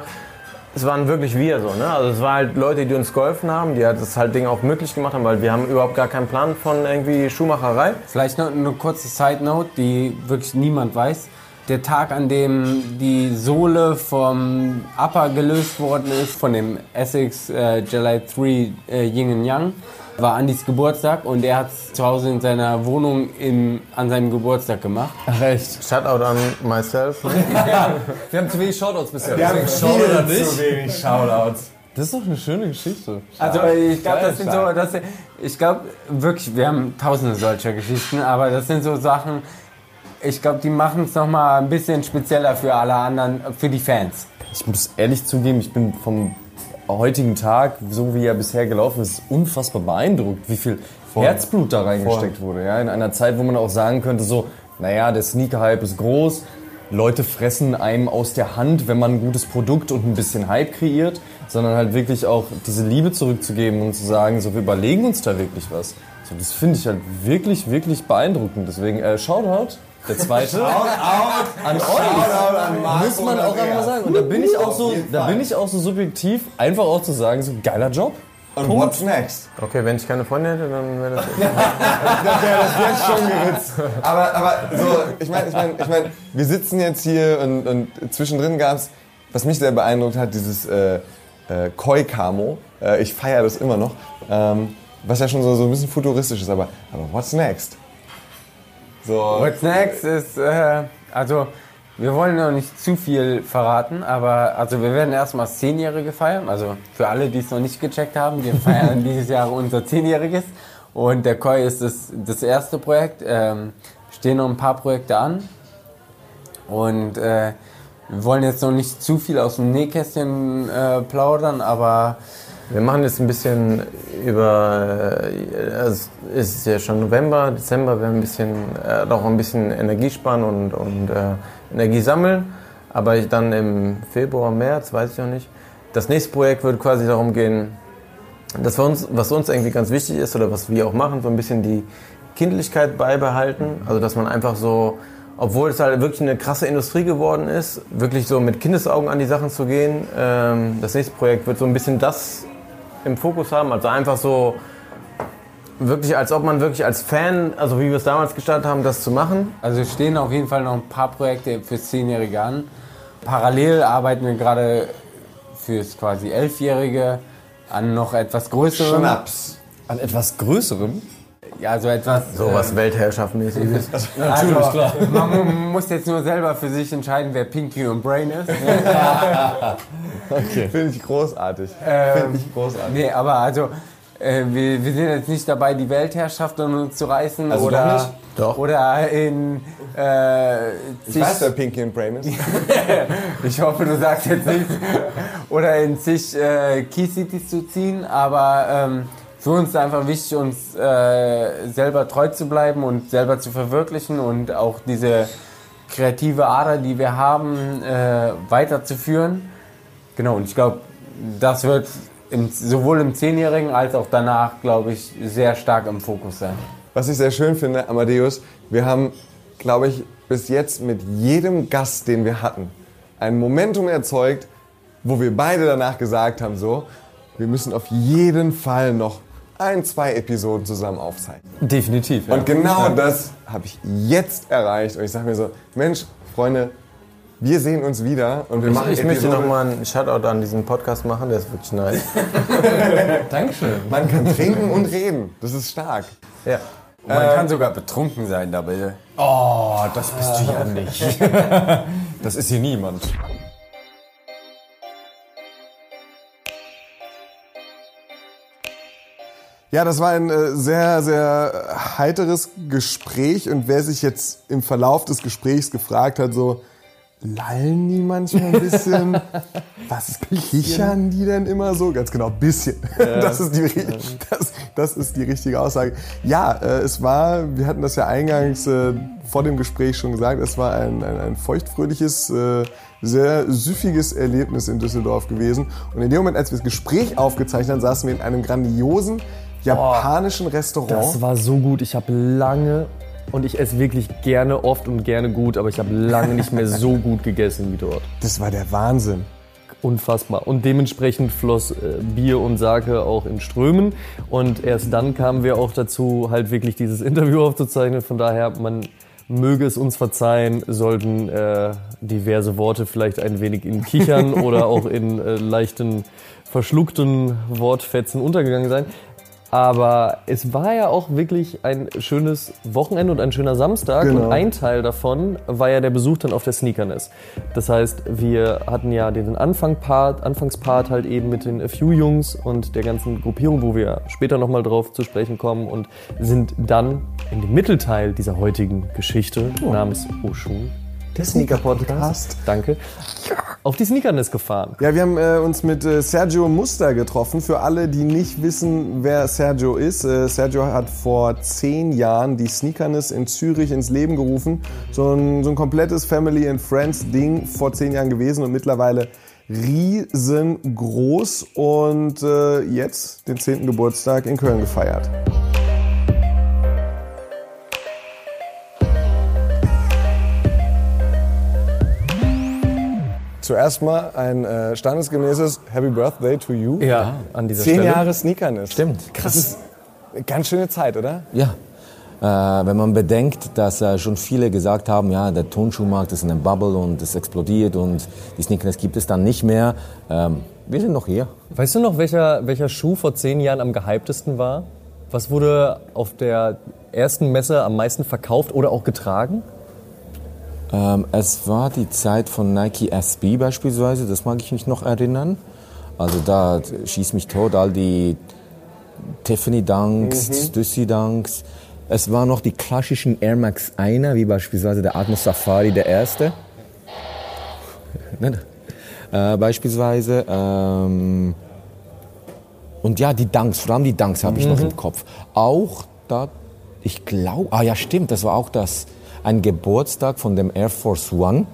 es waren wirklich wir so, ne? Also es waren halt Leute, die uns geholfen haben, die das halt Ding auch möglich gemacht haben, weil wir haben überhaupt gar keinen Plan von irgendwie Schuhmacherei. Vielleicht noch eine kurze Side Note, die wirklich niemand weiß. Der Tag, an dem die Sohle vom Upper gelöst worden ist, von dem Essex äh, July 3 äh, Yin and Yang, war Andys Geburtstag und er hat es zu Hause in seiner Wohnung in, an seinem Geburtstag gemacht. Ach echt. Shoutout an myself. (laughs) Wir haben zu wenig Shoutouts bisher. Wir haben Shoutout an dich. wenig Shoutouts. Das ist doch eine schöne Geschichte. Also ich glaube, das sind so, das, ich glaube wirklich, wir haben tausende solcher Geschichten, aber das sind so Sachen, ich glaube, die machen es nochmal ein bisschen spezieller für alle anderen, für die Fans. Ich muss ehrlich zugeben, ich bin vom heutigen Tag, so wie er bisher gelaufen ist, unfassbar beeindruckt, wie viel Herzblut da reingesteckt wurde. Ja? In einer Zeit, wo man auch sagen könnte, so, naja, der Sneaker-Hype ist groß, Leute fressen einem aus der Hand, wenn man ein gutes Produkt und ein bisschen Hype kreiert, sondern halt wirklich auch diese Liebe zurückzugeben und zu sagen, so, wir überlegen uns da wirklich was. So, das finde ich halt wirklich, wirklich beeindruckend. Deswegen, äh, Shoutout Der zweite. an euch. Muss man auch einmal sagen. Und da bin ich auch so, da bin ich auch so subjektiv, einfach auch zu sagen, so geiler Job. Und what's next? Okay, wenn ich keine Freundin hätte, dann wäre das. (laughs) Das wäre das jetzt schon geritzt. Aber, aber so, ich meine, ich mein, ich mein, wir sitzen jetzt hier und, und zwischendrin gab es, was mich sehr beeindruckt hat, dieses äh, äh, Koi-Camo. Äh, ich feiere das immer noch. Ähm, was ja schon so, so ein bisschen futuristisch ist, aber, aber what's next? So, What's next ist, äh, also wir wollen noch nicht zu viel verraten, aber also wir werden erstmal das Zehnjährige feiern. Also für alle, die es noch nicht gecheckt haben, wir feiern (laughs) dieses Jahr unser Zehnjähriges. Und der Koi ist das, das erste Projekt. Ähm, stehen noch ein paar Projekte an. Und äh, wir wollen jetzt noch nicht zu viel aus dem Nähkästchen äh, plaudern, aber Wir machen jetzt ein bisschen über, äh, also es ist ja schon November, Dezember, wir werden ein bisschen, äh, doch ein bisschen Energie sparen und, und äh, Energie sammeln. Aber ich dann im Februar, März, weiß ich noch nicht. Das nächste Projekt wird quasi darum gehen, dass wir uns, was uns irgendwie ganz wichtig ist oder was wir auch machen, so ein bisschen die Kindlichkeit beibehalten. Also dass man einfach so, obwohl es halt wirklich eine krasse Industrie geworden ist, wirklich so mit Kindesaugen an die Sachen zu gehen. Ähm, das nächste Projekt wird so ein bisschen das im Fokus haben. Also einfach so wirklich, als ob man wirklich als Fan, also wie wir es damals gestartet haben, das zu machen. Also es stehen auf jeden Fall noch ein paar Projekte fürs Zehnjährige an. Parallel arbeiten wir gerade fürs quasi Elfjährige an noch etwas größerem. Schnaps. An etwas Größerem. Ja, also etwas. So was Weltherrschaftmäßiges. (laughs) Natürlich, also, klar. Man mu- muss jetzt nur selber für sich entscheiden, wer Pinky und Brain ist. (laughs) Finde ich großartig. Ähm, Finde ich großartig. Nee, aber also, äh, wir, wir sind jetzt nicht dabei, die Weltherrschaft an uns zu reißen Also oder, doch nicht? Doch. oder in äh, Ich weiß, wer Pinky und Brain ist. (laughs) Ich hoffe, du sagst jetzt nichts. Oder in zig äh, Key Cities zu ziehen, aber ähm, für uns einfach wichtig, uns äh, selber treu zu bleiben und selber zu verwirklichen und auch diese kreative Ader, die wir haben, äh, weiterzuführen. Genau, und ich glaube, das wird im, sowohl im Zehnjährigen als auch danach, glaube ich, sehr stark im Fokus sein. Was ich sehr schön finde, Amadeus, wir haben, glaube ich, bis jetzt mit jedem Gast, den wir hatten, ein Momentum erzeugt, wo wir beide danach gesagt haben, so, wir müssen auf jeden Fall noch ein, zwei Episoden zusammen aufzeichnen. Definitiv. Ja. Und genau das habe ich jetzt erreicht. Und ich sage mir so, Mensch, Freunde, wir sehen uns wieder und wir machen Ich möchte Episode- noch mal einen Shoutout an diesen Podcast machen, der ist wirklich nice. (laughs) Dankeschön. Man kann trinken und reden. Das ist stark. Ja. Man kann sogar betrunken sein dabei. Oh, das bist du ja nicht. (laughs) Das ist hier niemand. Ja, das war ein äh, sehr, sehr heiteres Gespräch und wer sich jetzt im Verlauf des Gesprächs gefragt hat, so, lallen die manchmal ein bisschen? (laughs) Was kichern die denn immer so? Ganz genau, bisschen. (laughs) Das, ist die, das, das ist die richtige Aussage. Ja, äh, es war, wir hatten das ja eingangs äh, vor dem Gespräch schon gesagt, es war ein, ein, ein feuchtfröhliches, sehr süffiges Erlebnis in Düsseldorf gewesen. Und in dem Moment, als wir das Gespräch aufgezeichnet haben, saßen wir in einem grandiosen japanischen Restaurant. Das war so gut. Ich habe lange und ich esse wirklich gerne oft und gerne gut, aber ich habe lange nicht mehr so gut gegessen wie dort. (laughs) Das war der Wahnsinn. Unfassbar. Und dementsprechend floss äh, Bier und Sake auch in Strömen. Und erst dann kamen wir auch dazu, halt wirklich dieses (laughs) Interview aufzuzeichnen. Von daher, man möge es uns verzeihen, sollten äh, diverse Worte vielleicht ein wenig in Kichern (laughs) oder auch in äh, leichten verschluckten Wortfetzen untergegangen sein. Aber es war ja auch wirklich ein schönes Wochenende und ein schöner Samstag. Genau. Und ein Teil davon war ja der Besuch dann auf der Sneakerness. Das heißt, wir hatten ja den Anfangpart, Anfangspart halt eben mit den A Few Jungs und der ganzen Gruppierung, wo wir später nochmal drauf zu sprechen kommen und sind dann in dem Mittelteil dieser heutigen Geschichte namens Oshun, der Sneaker Podcast, danke, auf die Sneakerness gefahren. Ja, wir haben äh, uns mit äh, Sergio Muster getroffen. Für alle, die nicht wissen, wer Sergio ist. Äh, Sergio hat vor zehn Jahren die Sneakerness in Zürich ins Leben gerufen. So ein, so ein komplettes Family and Friends Ding vor zehn Jahren gewesen und mittlerweile riesengroß und äh, jetzt den 10. Geburtstag in Köln gefeiert. Zuerst mal ein äh, standesgemäßes Happy Birthday to you. Ja, an dieser Zehn Stelle. Jahre Sneakerness. Stimmt. Krass. Das ist eine ganz schöne Zeit, oder? Ja. Äh, wenn man bedenkt, dass äh, schon viele gesagt haben, ja, der Tonschuhmarkt ist in einem Bubble und es explodiert und die Sneakers gibt es dann nicht mehr. Ähm, wir sind noch hier. Weißt du noch, welcher, welcher Schuh vor zehn Jahren am gehyptesten war? Was wurde auf der ersten Messe am meisten verkauft oder auch getragen? Ähm, es war die Zeit von Nike SB beispielsweise, das mag ich mich noch erinnern. Also da schießt mich tot, all die Tiffany Dunks, Stussy Dunks. Es waren noch die klassischen Air Max 1er, wie beispielsweise der Atmos Safari, der erste. Äh, beispielsweise. Ähm, und ja, die Dunks, vor allem die Dunks habe ich noch im Kopf. Auch da, ich glaube, ah ja stimmt, das war auch das, ein Geburtstag von dem Air Force One.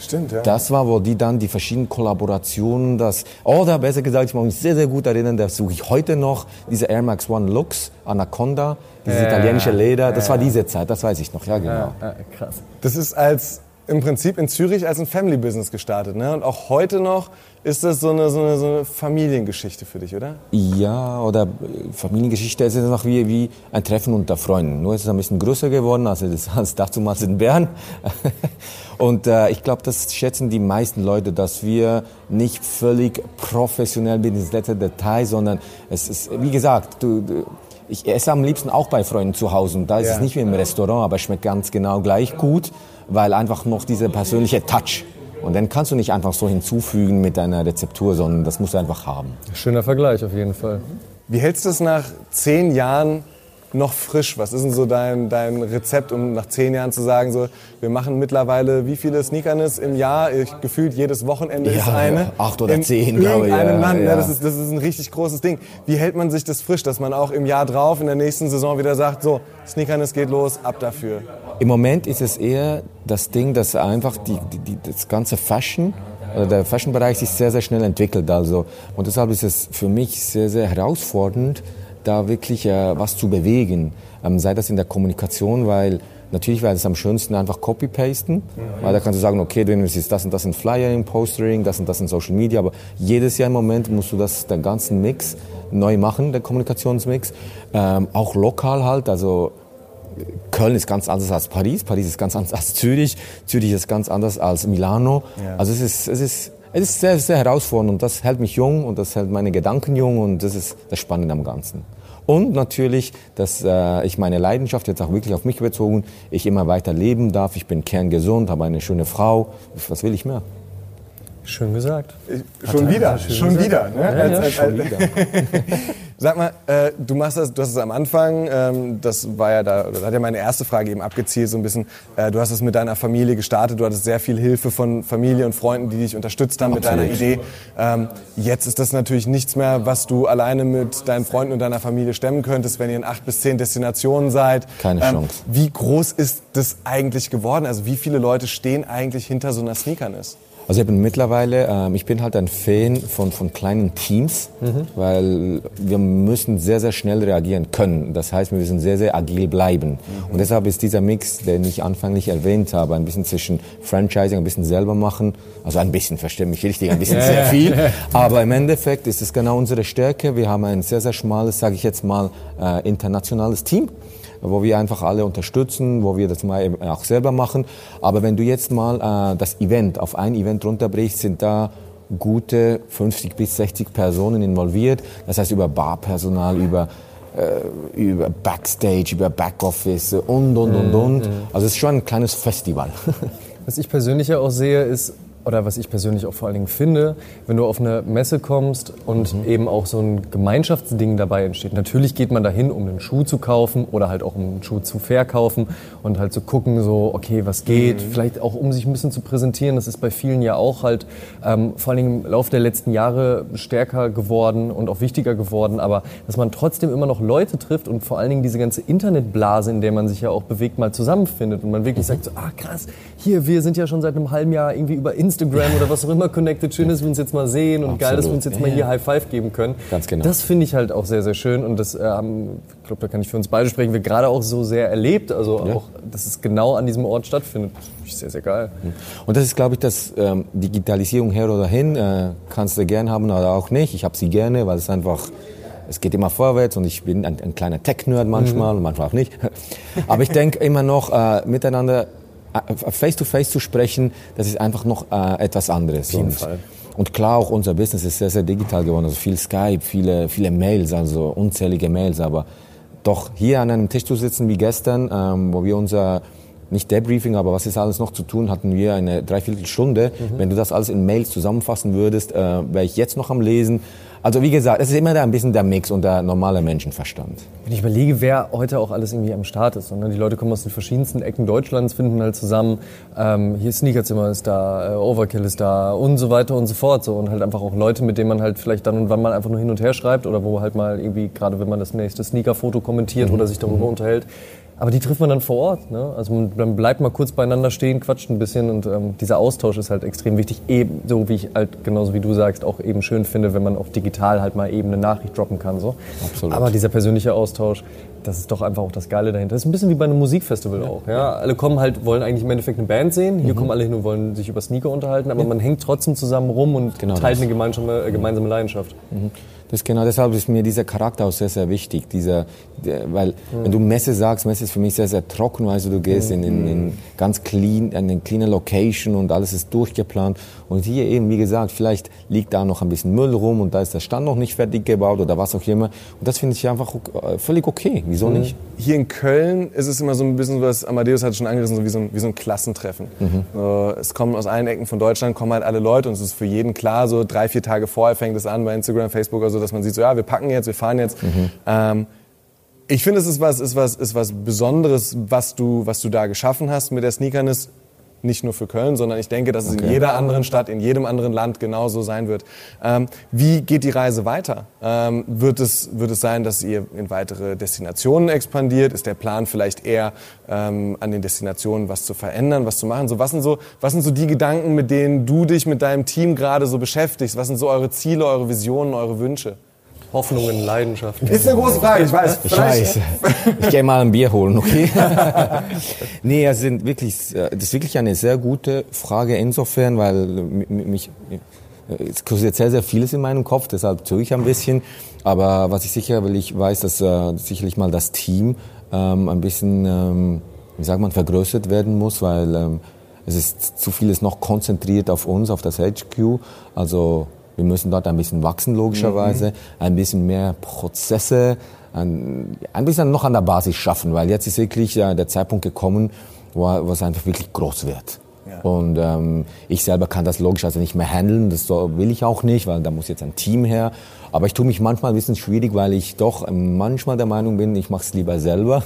Stimmt, ja. Das war, wo die dann die verschiedenen Kollaborationen, das, oder besser gesagt, ich mag mich sehr, sehr gut erinnern, das suche ich heute noch, diese Air Max One Lux, Anaconda, dieses italienische Leder, das war diese Zeit, das weiß ich noch, ja genau. Ja, krass. Das ist als im Prinzip in Zürich als ein Family Business gestartet, ne? Und auch heute noch ist das so eine, so eine, so eine Familiengeschichte für dich, oder? Ja, oder Familiengeschichte ist es noch wie, wie ein Treffen unter Freunden. Nur ist es ein bisschen größer geworden, also das als (laughs) damals in Bern. (laughs) Und äh, ich glaube, das schätzen die meisten Leute, dass wir nicht völlig professionell bis ins letzte Detail, sondern es ist, wie gesagt, du, du ich esse am liebsten auch bei Freunden zu Hause. Und da ist Ja. es nicht wie im Restaurant, aber es schmeckt ganz genau gleich gut, weil einfach noch dieser persönliche Touch. Und den kannst du nicht einfach so hinzufügen mit deiner Rezeptur, sondern das musst du einfach haben. Schöner Vergleich auf jeden Fall. Wie hältst du es nach zehn Jahren noch frisch? Was ist denn so dein, dein Rezept, um nach zehn Jahren zu sagen, so, wir machen mittlerweile wie viele Sneakerness im Jahr? Ich, gefühlt jedes Wochenende ist Ja, eine. acht oder In zehn, glaube ich, ja, Land, ne? ja. das, ist, das ist ein richtig großes Ding. Wie hält man sich das frisch, dass man auch im Jahr drauf, in der nächsten Saison wieder sagt, so, Sneakerness geht los, ab dafür? Im Moment ist es eher das Ding, dass einfach die, die, die, das ganze Fashion, oder der Fashion-Bereich sich sehr, sehr schnell entwickelt. Also, und deshalb ist es für mich sehr, sehr herausfordernd, da wirklich äh, was zu bewegen. Ähm, sei das in der Kommunikation, weil natürlich wäre es am schönsten einfach copy-pasten, weil da kannst du sagen, okay, du investierst das und das in Flyer, in Postering, das und das in Social Media, aber jedes Jahr im Moment musst du das, den ganzen Mix neu machen, der Kommunikationsmix. Ähm, auch lokal halt, also Köln ist ganz anders als Paris, Paris ist ganz anders als Zürich, Zürich ist ganz anders als Milano. Also es ist, es ist, es ist sehr, sehr herausfordernd und das hält mich jung und das hält meine Gedanken jung und das ist das Spannende am Ganzen. Und natürlich, dass äh, ich meine Leidenschaft jetzt auch wirklich auf mich bezogen, ich immer weiter leben darf, ich bin kerngesund, habe eine schöne Frau, was will ich mehr? Schön gesagt. Schon wieder, schon wieder. Ne? Als- ja, als- Schon wieder. (laughs) Sag mal, äh, du machst das, du hast es am Anfang, ähm, das war ja da, oder da hat ja meine erste Frage eben abgezielt, so ein bisschen, äh, du hast es mit deiner Familie gestartet, du hattest sehr viel Hilfe von Familie und Freunden, die dich unterstützt haben mit deiner Absolut. Idee. Ähm, jetzt ist das natürlich nichts mehr, was du alleine mit deinen Freunden und deiner Familie stemmen könntest, wenn ihr in acht bis zehn Destinationen seid. Keine Ähm, Chance. Wie groß ist das eigentlich geworden? Also wie viele Leute stehen eigentlich hinter so einer Sneakerness? Also ich bin mittlerweile, ähm, ich bin halt ein Fan von, von kleinen Teams, weil wir müssen sehr, sehr schnell reagieren können. Das heißt, wir müssen sehr, sehr agil bleiben. Und deshalb ist dieser Mix, den ich anfänglich erwähnt habe, ein bisschen zwischen Franchising, ein bisschen selber machen, also ein bisschen, verstehe mich richtig, ein bisschen sehr viel. (laughs) Aber im Endeffekt ist es genau unsere Stärke. Wir haben ein sehr, sehr schmales, sage ich jetzt mal, äh, internationales Team wo wir einfach alle unterstützen, wo wir das mal auch selber machen. Aber wenn du jetzt mal äh, das Event auf ein Event runterbrichst, sind da gute 50 bis 60 Personen involviert. Das heißt über Barpersonal, über äh, über Backstage, über Backoffice und und und und. Also es ist schon ein kleines Festival. (laughs) Was ich persönlich ja auch sehe, ist, oder was ich persönlich auch vor allen Dingen finde, wenn du auf eine Messe kommst und eben auch so ein Gemeinschaftsding dabei entsteht. Natürlich geht man dahin, um einen Schuh zu kaufen oder halt auch um einen Schuh zu verkaufen und halt zu gucken, so, okay, was geht, vielleicht auch um sich ein bisschen zu präsentieren. Das ist bei vielen ja auch halt ähm, vor allen Dingen im Laufe der letzten Jahre stärker geworden und auch wichtiger geworden. Aber dass man trotzdem immer noch Leute trifft und vor allen Dingen diese ganze Internetblase, in der man sich ja auch bewegt, mal zusammenfindet und man wirklich sagt so, ah krass, hier, wir sind ja schon seit einem halben Jahr irgendwie über Instagram oder was auch immer connected. Schön, dass wir uns jetzt mal sehen und geil, dass wir uns jetzt mal hier High Five geben können. Ganz genau. Das finde ich halt auch sehr, sehr schön und das, ähm, ich glaube, da kann ich für uns beide sprechen, wir gerade auch so sehr erlebt. Also auch, dass es genau an diesem Ort stattfindet. Finde ich sehr, sehr geil. Und das ist, glaube ich, das ähm, Digitalisierung her oder hin, äh, kannst du gern haben oder auch nicht. Ich habe sie gerne, weil es einfach, es geht immer vorwärts und ich bin ein, ein kleiner Tech-Nerd manchmal und manchmal auch nicht. (laughs) Aber ich denke immer noch, äh, miteinander äh, face-to-face zu sprechen, das ist einfach noch äh, etwas anderes. Auf jeden und, Fall. und klar, auch unser Business ist sehr, sehr digital geworden. Also viel Skype, viele, viele Mails, also unzählige Mails. Aber doch hier an einem Tisch zu sitzen wie gestern, ähm, wo wir unser nicht Debriefing, aber was ist alles noch zu tun, hatten wir eine Dreiviertelstunde. Wenn du das alles in Mails zusammenfassen würdest, äh, wäre ich jetzt noch am Lesen. Also wie gesagt, es ist immer da ein bisschen der Mix und der normale Menschenverstand. Wenn ich überlege, wer heute auch alles irgendwie am Start ist. Ne? Die Leute kommen aus den verschiedensten Ecken Deutschlands, finden halt zusammen. Ähm, hier Sneakerzimmer ist da, äh, Overkill ist da und so weiter und so fort. So. Und halt einfach auch Leute, mit denen man halt vielleicht dann und wann mal einfach nur hin und her schreibt oder wo halt mal irgendwie, gerade wenn man das nächste Sneaker-Foto kommentiert oder sich darüber unterhält. Aber die trifft man dann vor Ort. Ne? Also man, man bleibt mal kurz beieinander stehen, quatscht ein bisschen und ähm, dieser Austausch ist halt extrem wichtig. Eben so wie ich halt genauso wie du sagst auch eben schön finde, wenn man auch digital halt mal eben eine Nachricht droppen kann. So. Absolut. Aber dieser persönliche Austausch, das ist doch einfach auch das Geile dahinter. Das ist ein bisschen wie bei einem Musikfestival auch. Ja? Alle kommen halt, wollen eigentlich im Endeffekt eine Band sehen. Mhm. Hier kommen alle hin und wollen sich über Sneaker unterhalten, aber man hängt trotzdem zusammen rum und Genau teilt das. eine gemeinsame, äh, gemeinsame Leidenschaft. Das genau deshalb ist mir dieser Charakter auch sehr, sehr wichtig. Dieser, der, weil, wenn du Messe sagst, Messe ist für mich sehr, sehr trocken, also du gehst in, in, in ganz clean, in eine clean Location und alles ist durchgeplant. Und hier eben, wie gesagt, vielleicht liegt da noch ein bisschen Müll rum und da ist der Stand noch nicht fertig gebaut oder was auch immer. Und das finde ich einfach äh, völlig okay. Wieso nicht? Hier in Köln ist es immer so ein bisschen was, Amadeus hat schon angerissen, so wie so ein, wie so ein Klassentreffen. So, es kommen aus allen Ecken von Deutschland, kommen halt alle Leute und es ist für jeden klar, so drei, vier Tage vorher fängt es an bei Instagram, Facebook oder so, dass man sieht, so ja, wir packen jetzt, wir fahren jetzt. Ähm, ich finde, es ist was, ist was, ist was Besonderes, was du, was du da geschaffen hast mit der Sneakerness. Nicht nur für Köln, sondern ich denke, dass es in jeder anderen Stadt, in jedem anderen Land genauso sein wird. Ähm, wie geht die Reise weiter? Ähm, wird, es, wird es sein, dass ihr in weitere Destinationen expandiert? Ist der Plan vielleicht eher ähm, an den Destinationen was zu verändern, was zu machen? So, was, sind so, was sind so die Gedanken, mit denen du dich mit deinem Team gerade so beschäftigst? Was sind so eure Ziele, eure Visionen, eure Wünsche? Hoffnungen, Leidenschaften. Ist eine große Frage, ich weiß. Scheiße. Ich gehe mal ein Bier holen, okay? (laughs) nee, es sind wirklich, äh, das ist wirklich eine sehr gute Frage insofern, weil mi- mich, es kursiert sehr, sehr vieles in meinem Kopf, deshalb zögere ich ein bisschen. Aber was ich sicher, weil ich weiß, dass äh, sicherlich mal das Team ähm, ein bisschen, ähm, wie sagt man, vergrößert werden muss, weil ähm, es ist zu vieles noch konzentriert auf uns, auf das HQ. Also wir müssen dort ein bisschen wachsen, logischerweise, ein bisschen mehr Prozesse, ein, ein bisschen noch an der Basis schaffen, weil jetzt ist wirklich äh, der Zeitpunkt gekommen, wo, wo es einfach wirklich groß wird. Und ähm, ich selber kann das logischerweise nicht mehr handeln, das will ich auch nicht, weil da muss jetzt ein Team her. Aber ich tue mich manchmal ein bisschen schwierig, weil ich doch manchmal der Meinung bin, ich mache es lieber selber.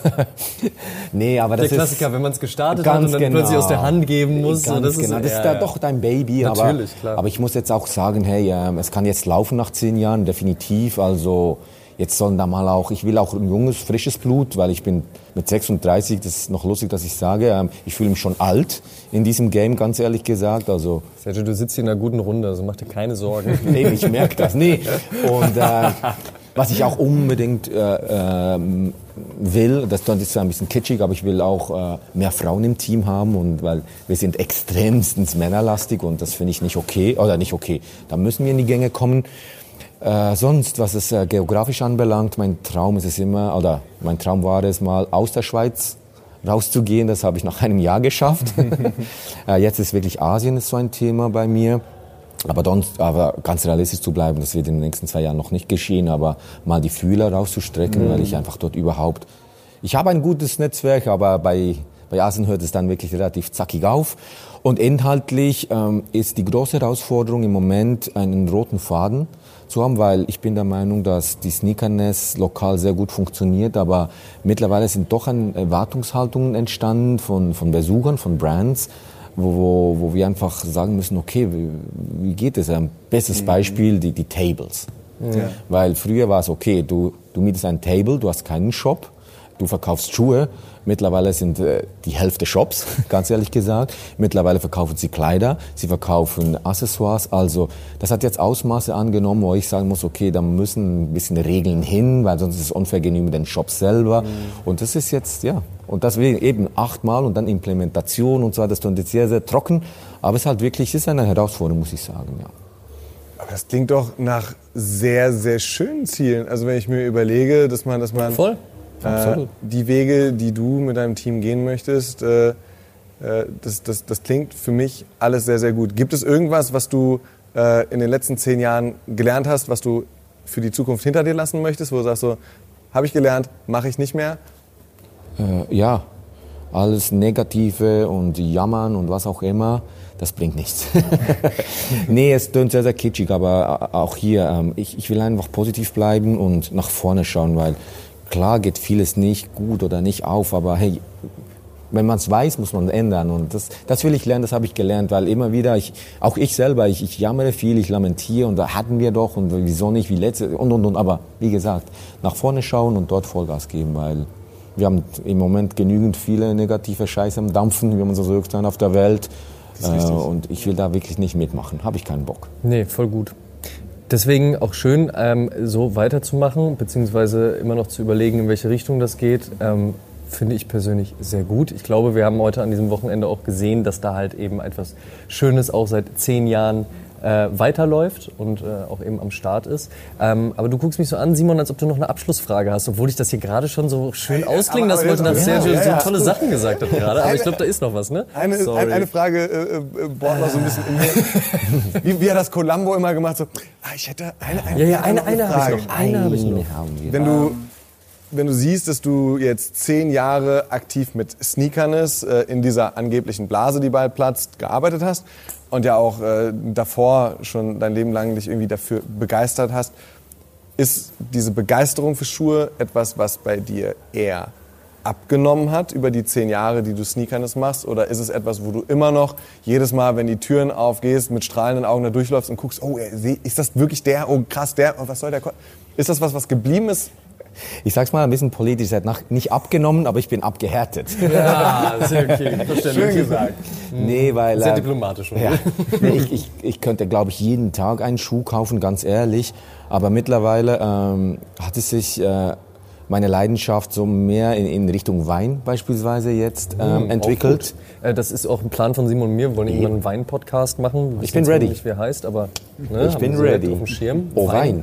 (laughs) nee, aber das Der Klassiker, ist wenn man es gestartet hat und dann genau. plötzlich aus der Hand geben muss. Ganz das genau. ist, das ja, ist da ja. doch dein Baby. Natürlich, aber, klar. aber ich muss jetzt auch sagen, hey, ähm, es kann jetzt laufen nach zehn Jahren, definitiv. Also jetzt sollen da mal auch, ich will auch ein junges, frisches Blut, weil ich bin mit 36, das ist noch lustig, dass ich sage, ähm, ich fühle mich schon alt in diesem Game, ganz ehrlich gesagt. Also Sergio, du sitzt hier in einer guten Runde, also mach dir keine Sorgen. (laughs) nee, ich merke das. Nee. Und äh, was ich auch unbedingt äh, ähm, will, das das ist zwar ein bisschen kitschig, aber ich will auch äh, mehr Frauen im Team haben und weil wir sind extremstens männerlastig und das finde ich nicht okay oder nicht okay. Da müssen wir in die Gänge kommen. Äh, sonst, was es äh, geografisch anbelangt, mein Traum ist es immer, oder mein Traum war es mal aus der Schweiz rauszugehen. Das habe ich nach einem Jahr geschafft. (laughs) äh, jetzt ist wirklich Asien ist so ein Thema bei mir. Aber, sonst, aber ganz realistisch zu bleiben, das wird in den nächsten zwei Jahren noch nicht geschehen, aber mal die Fühler rauszustrecken, weil ich einfach dort überhaupt, ich habe ein gutes Netzwerk, aber bei, bei Asien hört es dann wirklich relativ zackig auf. Und inhaltlich ähm, ist die große Herausforderung im Moment einen roten Faden zu haben, weil ich bin der Meinung, dass die Sneakerness lokal sehr gut funktioniert, aber mittlerweile sind doch Erwartungshaltungen entstanden von, von Besuchern, von Brands, wo, wo, wo wir einfach sagen müssen, okay, wie, wie geht es? Ein bestes Beispiel, die, die Tables. Weil früher war es okay, du, du mietest ein Table, du hast keinen Shop, du verkaufst Schuhe. Mittlerweile sind äh, die Hälfte Shops, (laughs) ganz ehrlich gesagt. Mittlerweile verkaufen sie Kleider, sie verkaufen Accessoires. Also das hat jetzt Ausmaße angenommen, wo ich sagen muss, okay, da müssen ein bisschen Regeln hin, weil sonst ist es unfair gegenüber den Shops selber. Und das ist jetzt, ja, und deswegen eben achtmal und dann Implementation und so weiter. Das jetzt sehr, sehr trocken. Aber es ist halt wirklich, es ist eine Herausforderung, muss ich sagen, ja. Aber das klingt doch nach sehr, sehr schönen Zielen. Also wenn ich mir überlege, dass man, dass man Voll. Äh, die Wege, die du mit deinem Team gehen möchtest, äh, äh, das, das, das klingt für mich alles sehr, sehr gut. Gibt es irgendwas, was du äh, in den letzten zehn Jahren gelernt hast, was du für die Zukunft hinter dir lassen möchtest, wo du sagst so, habe ich gelernt, mache ich nicht mehr? Äh, ja, alles Negative und Jammern und was auch immer, das bringt nichts. (laughs) nee, es klingt sehr, sehr kitschig, aber auch hier, ähm, ich, ich will einfach positiv bleiben und nach vorne schauen, weil klar geht vieles nicht gut oder nicht auf, aber hey, wenn man es weiß, muss man ändern. Und das, das will ich lernen, das habe ich gelernt, weil immer wieder, ich, auch ich selber, ich, ich jammere viel, ich lamentiere und da hatten wir doch und wieso nicht wie letzte und und und. Aber wie gesagt, nach vorne schauen und dort Vollgas geben, weil wir haben im Moment genügend viele negative Scheiße am Dampfen, wie man so sagt, auf der Welt. Äh, und ich will da wirklich nicht mitmachen, habe ich keinen Bock. Nee, voll gut. Deswegen auch schön, ähm, so weiterzumachen, beziehungsweise immer noch zu überlegen, in welche Richtung das geht. Ähm, Finde ich persönlich sehr gut. Ich glaube, wir haben heute an diesem Wochenende auch gesehen, dass da halt eben etwas Schönes auch seit zehn Jahren äh, weiterläuft und äh, auch eben am Start ist. Ähm, aber du guckst mich so an, Simon, als ob du noch eine Abschlussfrage hast, obwohl ich das hier gerade schon so schön ausklingen lassen wollte, dass ja, sehr ja, so ja. tolle Sachen gesagt hat gerade. Aber ich glaube, da ist noch was, ne? Eine, Sorry. eine, eine Frage äh, äh, bohrt noch so ein bisschen in mir. (laughs) Wie, wie hat das Columbo immer gemacht? So, ah, ich hätte eine, eine, Ja, ja, eine, noch eine habe Frage. ich noch. Eine habe ich noch. haben wir. Wenn du, wenn du siehst, dass du jetzt zehn Jahre aktiv mit Sneakerness äh, in dieser angeblichen Blase, die bald platzt, gearbeitet hast und ja auch äh, davor schon dein Leben lang dich irgendwie dafür begeistert hast, ist diese Begeisterung für Schuhe etwas, was bei dir eher abgenommen hat über die zehn Jahre, die du Sneakerness machst? Oder ist es etwas, wo du immer noch jedes Mal, wenn die Türen aufgehst, mit strahlenden Augen da durchläufst und guckst, oh, ist das wirklich der? Oh, krass, der? Oh, was soll der? Ist das was, was geblieben ist? Ich sag's mal ein bisschen politisch, hat nach, nicht abgenommen, aber ich bin abgehärtet. Ja, sehr okay. (laughs) Schön gesagt. nee, weil... Sehr äh, diplomatisch. Ja, nee, ich, ich, ich könnte, glaube ich, jeden Tag einen Schuh kaufen, ganz ehrlich. Aber mittlerweile ähm, hat es sich äh, meine Leidenschaft so mehr in, in Richtung Wein beispielsweise jetzt ähm, entwickelt. Äh, Das ist auch ein Plan von Simon und mir. Wir wollen irgendwann einen Wein-Podcast machen. Ich bin weiß ready. nicht, wie er heißt, aber ne, Ich bin ready. Auf dem Schirm. Oh, Wein.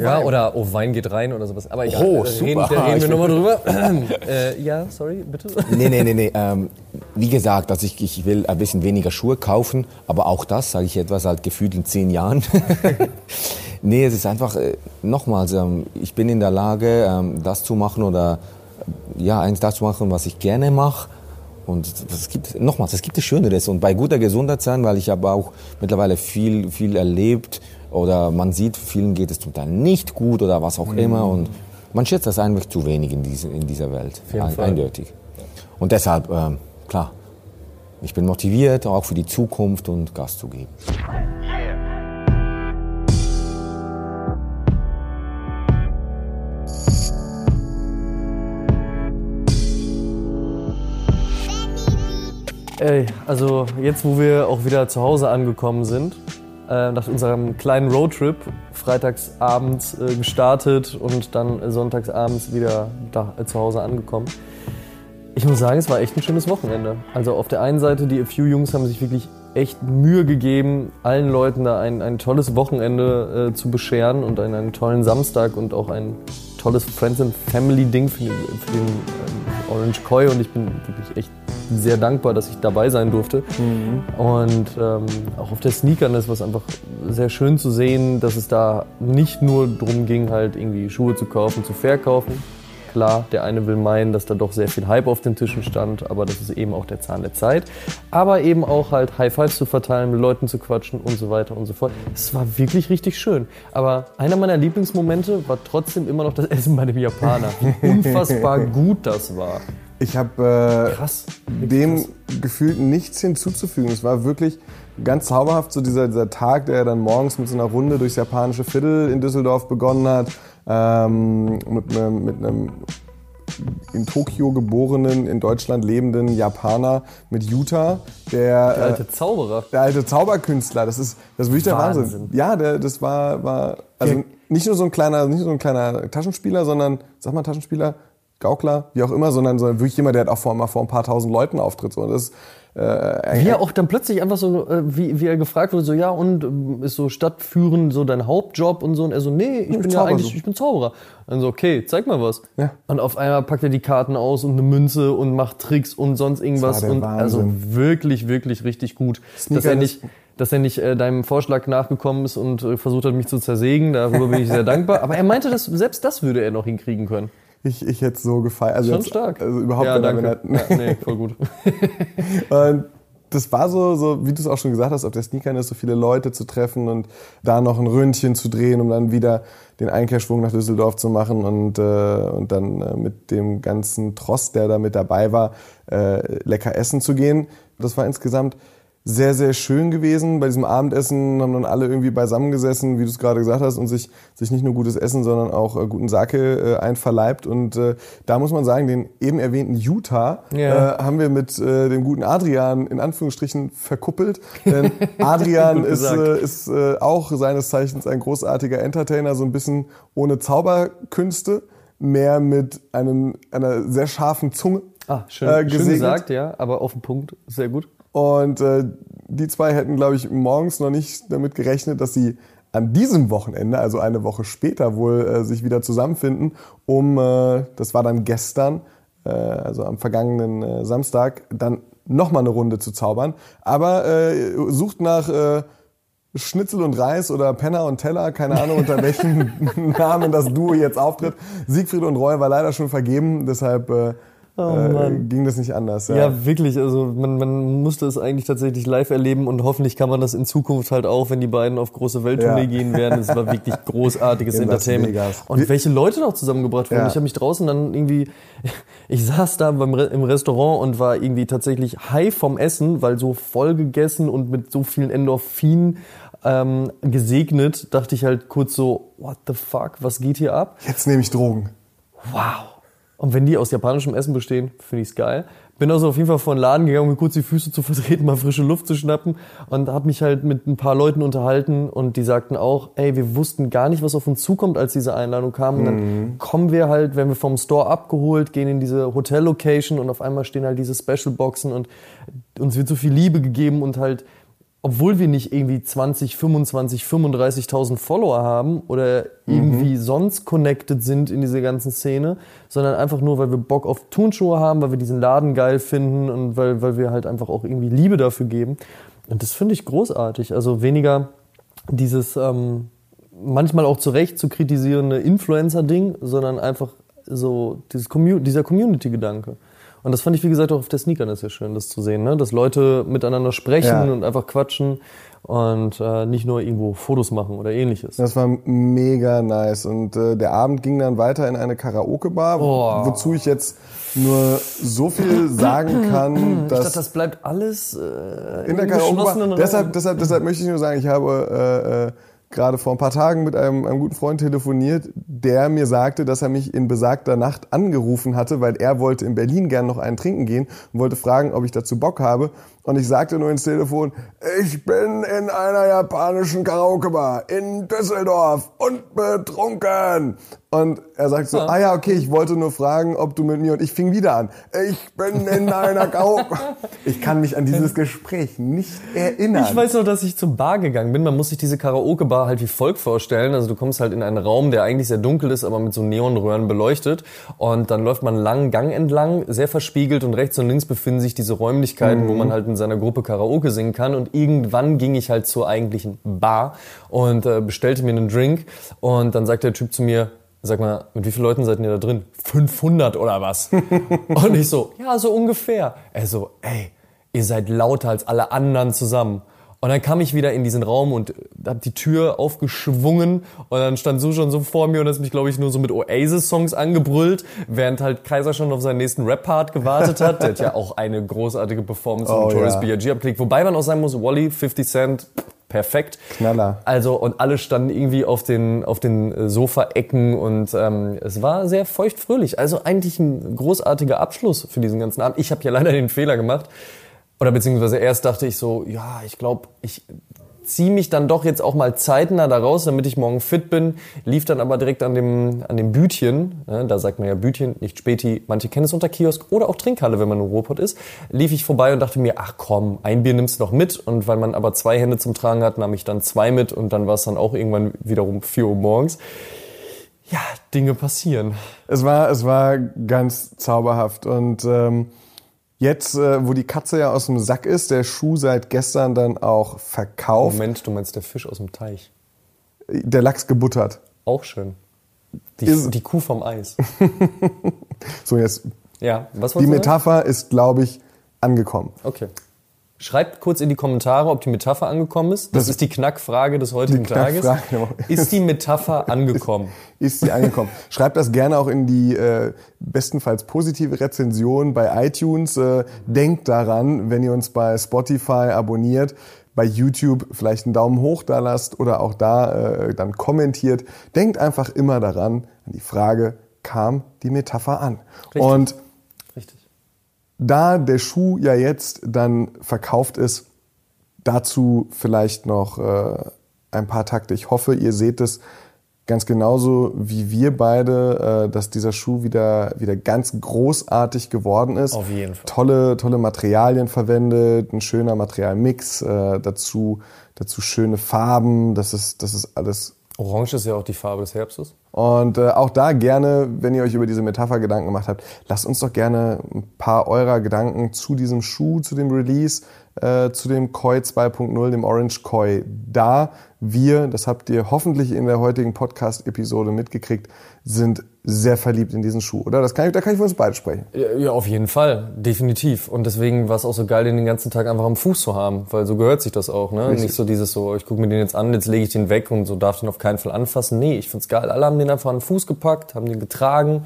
Ja, oder Oh, Wein geht rein oder sowas. Aber egal. Oh, super. Reden, da reden wir nochmal drüber. (clears throat) äh, ja, sorry, bitte. Nee, nee, nee, nee. Ähm, wie gesagt, also ich, ich will ein bisschen weniger Schuhe kaufen, aber auch das, sage ich etwas, halt gefühlt in zehn Jahren. (laughs) nee, es ist einfach, äh, nochmals, ähm, ich bin in der Lage, ähm, das zu machen oder, äh, ja, eigentlich das zu machen, was ich gerne mache. Und es gibt, nochmals, es gibt es Schöneres. Und bei guter Gesundheit sein, weil ich habe auch mittlerweile viel, viel erlebt oder man sieht, vielen geht es zum Teil nicht gut oder was auch immer. Und man schätzt das einfach zu wenig in, diese, in dieser Welt. Ein, eindeutig. Und deshalb, ähm, klar, ich bin motiviert, auch für die Zukunft und Gas zu geben. Ey, also jetzt, wo wir auch wieder zu Hause angekommen sind, äh, nach unserem kleinen Roadtrip, freitagsabends äh, gestartet und dann äh, sonntagsabends wieder da, äh, zu Hause angekommen. Ich muss sagen, es war echt ein schönes Wochenende. Also auf der einen Seite, die A Few Jungs haben sich wirklich echt Mühe gegeben, allen Leuten da ein, ein tolles Wochenende äh, zu bescheren und einen, einen tollen Samstag und auch ein tolles Friends and Family Ding für den, für den ähm, Orange Koi und ich bin wirklich echt sehr dankbar, dass ich dabei sein durfte. Und ähm, auch auf der Sneakerness war es einfach sehr schön zu sehen, dass es da nicht nur darum ging, halt irgendwie Schuhe zu kaufen, zu verkaufen. Klar, der eine will meinen, dass da doch sehr viel Hype auf den Tischen stand, aber das ist eben auch der Zahn der Zeit. Aber eben auch halt High Fives zu verteilen, mit Leuten zu quatschen und so weiter und so fort. Es war wirklich richtig schön. Aber einer meiner Lieblingsmomente war trotzdem immer noch das Essen bei dem Japaner. Wie (laughs) unfassbar gut das war. Ich habe äh, Krass. dem gefühlt nichts hinzuzufügen. Es war wirklich ganz zauberhaft, so dieser, dieser Tag, der dann morgens mit so einer Runde durchs japanische Viertel in Düsseldorf begonnen hat, ähm, mit einem, mit einem in Tokio geborenen, in Deutschland lebenden Japaner mit Yuta, der, Der alte Zauberer. der alte Zauberkünstler, das ist, das ist wirklich der Wahnsinn. Wahnsinn. Ja, der, das war, war also nicht nur so ein kleiner, nicht nur so ein kleiner Taschenspieler, sondern, sag mal Taschenspieler, Gaukler, wie auch immer, sondern, sondern wirklich jemand, der hat auch vor, mal vor ein paar tausend Leuten auftritt. So. Das ist, äh, Wie er auch dann plötzlich einfach so, äh, wie, wie er gefragt wurde, so ja und ähm, ist so Stadtführen so dein Hauptjob und so und er so nee, ich bin ja Zauber eigentlich, so. ich bin Zauberer. Dann so okay, zeig mal was. Ja. Und auf einmal packt er die Karten aus und eine Münze und macht Tricks und sonst irgendwas und also wirklich wirklich richtig gut, dass Sneaker er ist- nicht dass er nicht äh, deinem Vorschlag nachgekommen ist und äh, versucht hat, mich zu zersägen. Darüber bin ich sehr (laughs) dankbar. Aber er meinte, dass selbst das würde er noch hinkriegen können. Ich, ich hätte so gefeiert. Also Schon jetzt- stark. Also überhaupt ja, danke. er- Ja, nee, voll gut. (laughs) Und das war so, so wie du es auch schon gesagt hast, auf der Sneaker ist so viele Leute zu treffen und da noch ein Röntchen zu drehen, um dann wieder den Einkehrschwung nach Düsseldorf zu machen und, äh, und dann äh, mit dem ganzen Tross, der da mit dabei war, äh, lecker essen zu gehen. Das war insgesamt sehr, sehr schön gewesen. Bei diesem Abendessen haben dann alle irgendwie beisammengesessen, wie du es gerade gesagt hast, und sich, sich nicht nur gutes Essen, sondern auch äh, guten Sake äh, einverleibt. Und äh, da muss man sagen, den eben erwähnten Utah Ja. äh, haben wir mit äh, dem guten Adrian in Anführungsstrichen verkuppelt. Denn (laughs) Adrian ist, äh, ist äh, auch seines Zeichens ein großartiger Entertainer, so ein bisschen ohne Zauberkünste, mehr mit einem, einer sehr scharfen Zunge. Ah, schön, äh, schön gesagt, ja, aber auf den Punkt, sehr gut. Und äh, die zwei hätten, glaube ich, morgens noch nicht damit gerechnet, dass sie an diesem Wochenende, also eine Woche später, wohl äh, sich wieder zusammenfinden, um, äh, das war dann gestern, äh, also am vergangenen äh, Samstag, dann nochmal eine Runde zu zaubern. Aber äh, sucht nach äh, Schnitzel und Reis oder Penner und Teller, keine Ahnung, unter welchen (laughs) Namen das Duo jetzt auftritt. Siegfried und Roy war leider schon vergeben, deshalb äh, äh, Mann. ging das nicht anders. Ja, wirklich. Also man, man musste es eigentlich tatsächlich live erleben und hoffentlich kann man das in Zukunft halt auch, wenn die beiden auf große Welttournee Ja. gehen werden. Es war wirklich (laughs) großartiges Entertainment. Und welche Leute noch zusammengebracht wurden. Ja. Ich habe mich draußen dann irgendwie, (laughs) ich saß da beim, Re- im Restaurant und war irgendwie tatsächlich high vom Essen, weil so voll gegessen und mit so vielen Endorphinen ähm, gesegnet, dachte ich halt kurz so, what the fuck, was geht hier ab? Jetzt nehme ich Drogen. Wow. Und wenn die aus japanischem Essen bestehen, finde ich's geil. Bin also auf jeden Fall vor den Laden gegangen, um mir kurz die Füße zu (laughs) vertreten, mal frische Luft zu schnappen und habe mich halt mit ein paar Leuten unterhalten und die sagten auch, ey, wir wussten gar nicht, was auf uns zukommt, als diese Einladung kam. Und dann kommen wir halt, werden wir vom Store abgeholt, gehen in diese Hotel-Location und auf einmal stehen halt diese Special-Boxen und uns wird so viel Liebe gegeben und halt obwohl wir nicht irgendwie 20, 25, 35.000 Follower haben oder irgendwie sonst connected sind in diese ganzen Szene, sondern einfach nur, weil wir Bock auf Turnschuhe haben, weil wir diesen Laden geil finden und weil, weil wir halt einfach auch irgendwie Liebe dafür geben. Und das finde ich großartig. Also weniger dieses ähm, manchmal auch zu Recht zu kritisierende Influencer-Ding, sondern einfach so dieses Commu dieser Community-Gedanke. Und das fand ich, wie gesagt, auch auf der Sneakern ist ja schön, das zu sehen, ne? dass Leute miteinander sprechen Ja. und einfach quatschen und äh, nicht nur irgendwo Fotos machen oder ähnliches. Das war mega nice. Und äh, der Abend ging dann weiter in eine Karaoke-Bar, Oh. wozu ich jetzt nur so viel sagen kann, ich dass dachte, das bleibt alles äh, in der im Karaoke-Bar. Deshalb, deshalb, deshalb möchte ich nur sagen, ich habe äh, äh, gerade vor ein paar Tagen mit einem, einem guten Freund telefoniert, der mir sagte, dass er mich in besagter Nacht angerufen hatte, weil er wollte in Berlin gern noch einen trinken gehen und wollte fragen, ob ich dazu Bock habe. Und ich sagte nur ins Telefon, ich bin in einer japanischen Karaoke-Bar in Düsseldorf und betrunken. Und er sagt so, ah ja, okay, ich wollte nur fragen, ob du mit mir und ich fing wieder an. Ich bin in einer Karaoke. (laughs) Ich kann mich an dieses Gespräch nicht erinnern. Ich weiß noch, dass ich zur Bar gegangen bin. Man muss sich diese Karaoke-Bar halt wie folgt vorstellen. Also du kommst halt in einen Raum, der eigentlich sehr dunkel ist, aber mit so Neonröhren beleuchtet. Und dann läuft man einen langen Gang entlang, sehr verspiegelt und rechts und links befinden sich diese Räumlichkeiten, wo man halt in seiner Gruppe Karaoke singen kann. Und irgendwann ging ich halt zur eigentlichen Bar und äh, bestellte mir einen Drink. Und dann sagt der Typ zu mir, Sag mal, mit wie vielen Leuten seid ihr da drin? 500 oder was? (laughs) und ich so, ja, so ungefähr. Er so, ey, ihr seid lauter als alle anderen zusammen. Und dann kam ich wieder in diesen Raum und hab die Tür aufgeschwungen und dann stand Su schon so vor mir und hat mich, glaube ich, nur so mit Oasis-Songs angebrüllt, während halt Kaiser schon auf seinen nächsten Rap-Part gewartet hat. Der hat ja auch eine großartige Performance Oh, Notorious ja. B.I.G. abgelegt. Wobei man auch sagen muss, Wally, 50 Cent, perfekt. Knaller. Also und alle standen irgendwie auf den auf den äh, Sofaecken und ähm, es war sehr feuchtfröhlich. Also eigentlich ein großartiger Abschluss für diesen ganzen Abend. Ich habe ja leider den Fehler gemacht. Oder beziehungsweise erst dachte ich so, ja, ich glaube, ich ziehe mich dann doch jetzt auch mal zeitnah da raus, damit ich morgen fit bin. Lief dann aber direkt an dem, an dem Bütchen, ne, da sagt man ja Bütchen, nicht Späti, manche kennen es unter Kiosk oder auch Trinkhalle, wenn man im Ruhrpott ist, lief ich vorbei und dachte mir, ach komm, ein Bier nimmst du noch mit. Und weil man aber zwei Hände zum Tragen hat, nahm ich dann zwei mit und dann war es dann auch irgendwann wiederum 4 Uhr morgens. Ja, Dinge passieren. Es war, es war ganz zauberhaft und ähm, Jetzt, äh, wo die Katze ja aus dem Sack ist, der Schuh seit gestern dann auch verkauft. Moment, du meinst der Fisch aus dem Teich. Der Lachs gebuttert. Auch schön. Die, Ist- die Kuh vom Eis. (laughs) So, jetzt. Ja, was Die du sagen? Metapher ist, glaube ich, angekommen. Okay. Schreibt kurz in die Kommentare, ob die Metapher angekommen ist. Das, Das- ist die Knackfrage des heutigen Tages. Ist die Metapher (laughs) angekommen? Ist sie angekommen. Schreibt das gerne auch in die äh, bestenfalls positive Rezension bei iTunes. Äh, denkt daran, wenn ihr uns bei Spotify abonniert, bei YouTube vielleicht einen Daumen hoch da lasst oder auch da äh, dann kommentiert. Denkt einfach immer daran, an die Frage, kam die Metapher an? Und Richtig. Da der Schuh ja jetzt dann verkauft ist, dazu vielleicht noch äh, ein paar Takte. Ich hoffe, ihr seht es ganz genauso wie wir beide, äh, dass dieser Schuh wieder, wieder ganz großartig geworden ist. Auf jeden Fall. Tolle, tolle Materialien verwendet, ein schöner Materialmix, äh, dazu, dazu schöne Farben. Das ist, das ist alles Orange ist ja auch die Farbe des Herbstes. und äh, auch da gerne, wenn ihr euch über diese Metapher Gedanken gemacht habt, lasst uns doch gerne ein paar eurer Gedanken zu diesem Schuh, zu dem Release, äh, zu dem Koi 2.0, dem Orange Koi da. Wir, das habt ihr hoffentlich in der heutigen Podcast-Episode mitgekriegt, sind sehr verliebt in diesen Schuh, oder? Das kann ich, da kann ich für uns beide sprechen. Ja, auf jeden Fall, definitiv. Und deswegen war es auch so geil, den den ganzen Tag einfach am Fuß zu haben, weil so gehört sich das auch. Ne? Richtig. Nicht so dieses so, ich gucke mir den jetzt an, jetzt lege ich den weg und so darf den auf keinen Fall anfassen. Nee, ich find's geil. Alle haben den einfach an den Fuß gepackt, haben den getragen,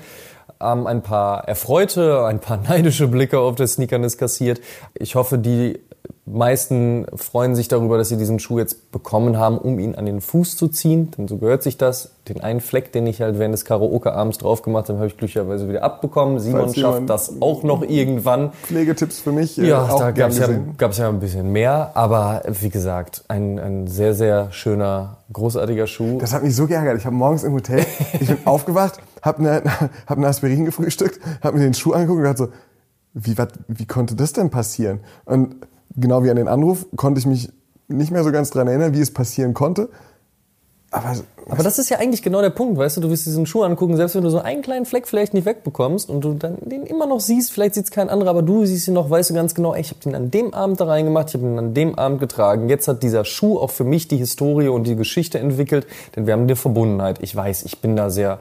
haben ein paar erfreute, ein paar (laughs) neidische Blicke auf der Sneakernis kassiert. Ich hoffe, die meisten freuen sich darüber, dass sie diesen Schuh jetzt bekommen haben, um ihn an den Fuß zu ziehen. Denn so gehört sich das. Den einen Fleck, den ich halt während des Karaoke-Abends drauf gemacht habe, habe ich glücklicherweise wieder abbekommen. Simon Falls schafft das auch noch irgendwann. Pflegetipps für mich, äh, Ja, da gab es ja, gab's ja ein bisschen mehr. Aber wie gesagt, ein, ein sehr, sehr schöner, großartiger Schuh. Das hat mich so geärgert. Ich habe morgens im Hotel, (laughs) ich bin aufgewacht, habe eine, hab eine Aspirin gefrühstückt, habe mir den Schuh angeguckt und dachte so, wie, wat, wie konnte das denn passieren? Und genau wie an den Anruf konnte ich mich nicht mehr so ganz dran erinnern, wie es passieren konnte. Aber, Aber das ist ja eigentlich genau der Punkt, weißt du, du wirst diesen Schuh angucken, selbst wenn du so einen kleinen Fleck vielleicht nicht wegbekommst und du dann den immer noch siehst, vielleicht sieht es kein anderer, aber du siehst ihn noch, weißt du ganz genau, ey, ich habe den an dem Abend da reingemacht, ich habe ihn an dem Abend getragen. Jetzt hat dieser Schuh auch für mich die Historie und die Geschichte entwickelt, denn wir haben eine Verbundenheit. Ich weiß, ich bin da sehr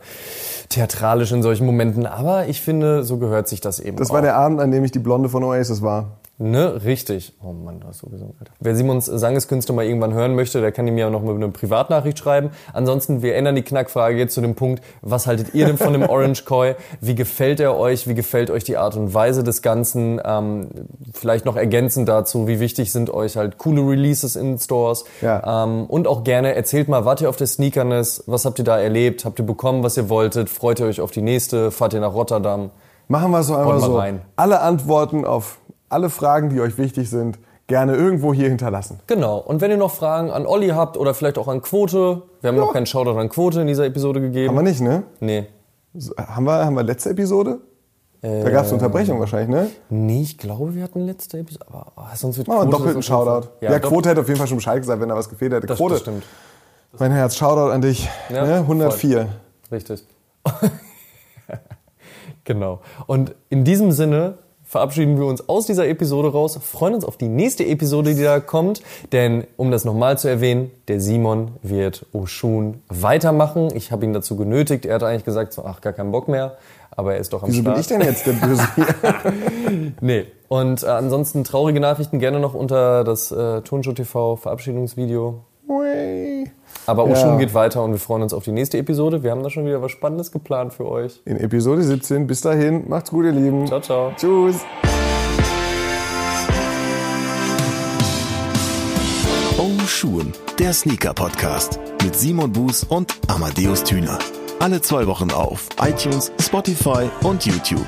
theatralisch in solchen Momenten, aber ich finde, so gehört sich das eben das auch. war der Abend, an dem ich die Blonde von Oasis war. Ne, richtig. Oh Mann, du hast so gesungen, Alter. Wer Simons Sangeskünste mal irgendwann hören möchte, der kann ihm ja noch mal eine Privatnachricht schreiben. Ansonsten, wir ändern die Knackfrage jetzt zu dem Punkt, was haltet ihr denn von dem (laughs) Orange Koi? Wie gefällt er euch? Wie gefällt euch die Art und Weise des Ganzen? Ähm, vielleicht noch ergänzend dazu, wie wichtig sind euch halt coole Releases in Stores? Ja. Ähm, und auch gerne, erzählt mal, wart ihr auf der Sneakerness? Was habt ihr da erlebt? Habt ihr bekommen, was ihr wolltet? Freut ihr euch auf die nächste? Fahrt ihr nach Rotterdam? Machen wir es so einfach so. rein. Alle Antworten auf alle Fragen, die euch wichtig sind, gerne irgendwo hier hinterlassen. Genau. Und wenn ihr noch Fragen an Olli habt oder vielleicht auch an Quote, wir haben noch keinen Shoutout an Quote in dieser Episode gegeben. Haben wir nicht, ne? Nee. So, Haben wir, haben wir letzte Episode? Da gab es Unterbrechung wahrscheinlich, ne? Nee, ich glaube, wir hatten letzte Episode, aber oh, sonst wird Machen wir einen Quote doppelten Shoutout. Ja, dopp- Quote hätte auf jeden Fall schon Bescheid gesagt, wenn da was gefehlt hätte. das, Quote, das stimmt. mein Herz, Shoutout an dich. Ja, ne? 104. Richtig. (laughs) genau. Und in diesem Sinne verabschieden wir uns aus dieser Episode raus, freuen uns auf die nächste Episode, die da kommt, denn um das nochmal zu erwähnen, der Simon wird Oshun weitermachen. Ich habe ihn dazu genötigt, er hat eigentlich gesagt, so, ach, gar keinen Bock mehr, aber er ist doch am Wieso Start. bin ich denn jetzt der Böse (laughs) hier? Nee. Und äh, ansonsten traurige Nachrichten gerne noch unter das äh, Turnshow TV Verabschiedungsvideo. Ui. Aber Oshun Ja. geht weiter und wir freuen uns auf die nächste Episode. Wir haben da schon wieder was Spannendes geplant für euch. In Episode 17. Bis dahin. Macht's gut, ihr Lieben. Ciao, ciao. Tschüss. Schuhen, der Sneaker-Podcast mit Simon Buß und Amadeus Thüner. Alle zwei Wochen auf iTunes, Spotify und YouTube.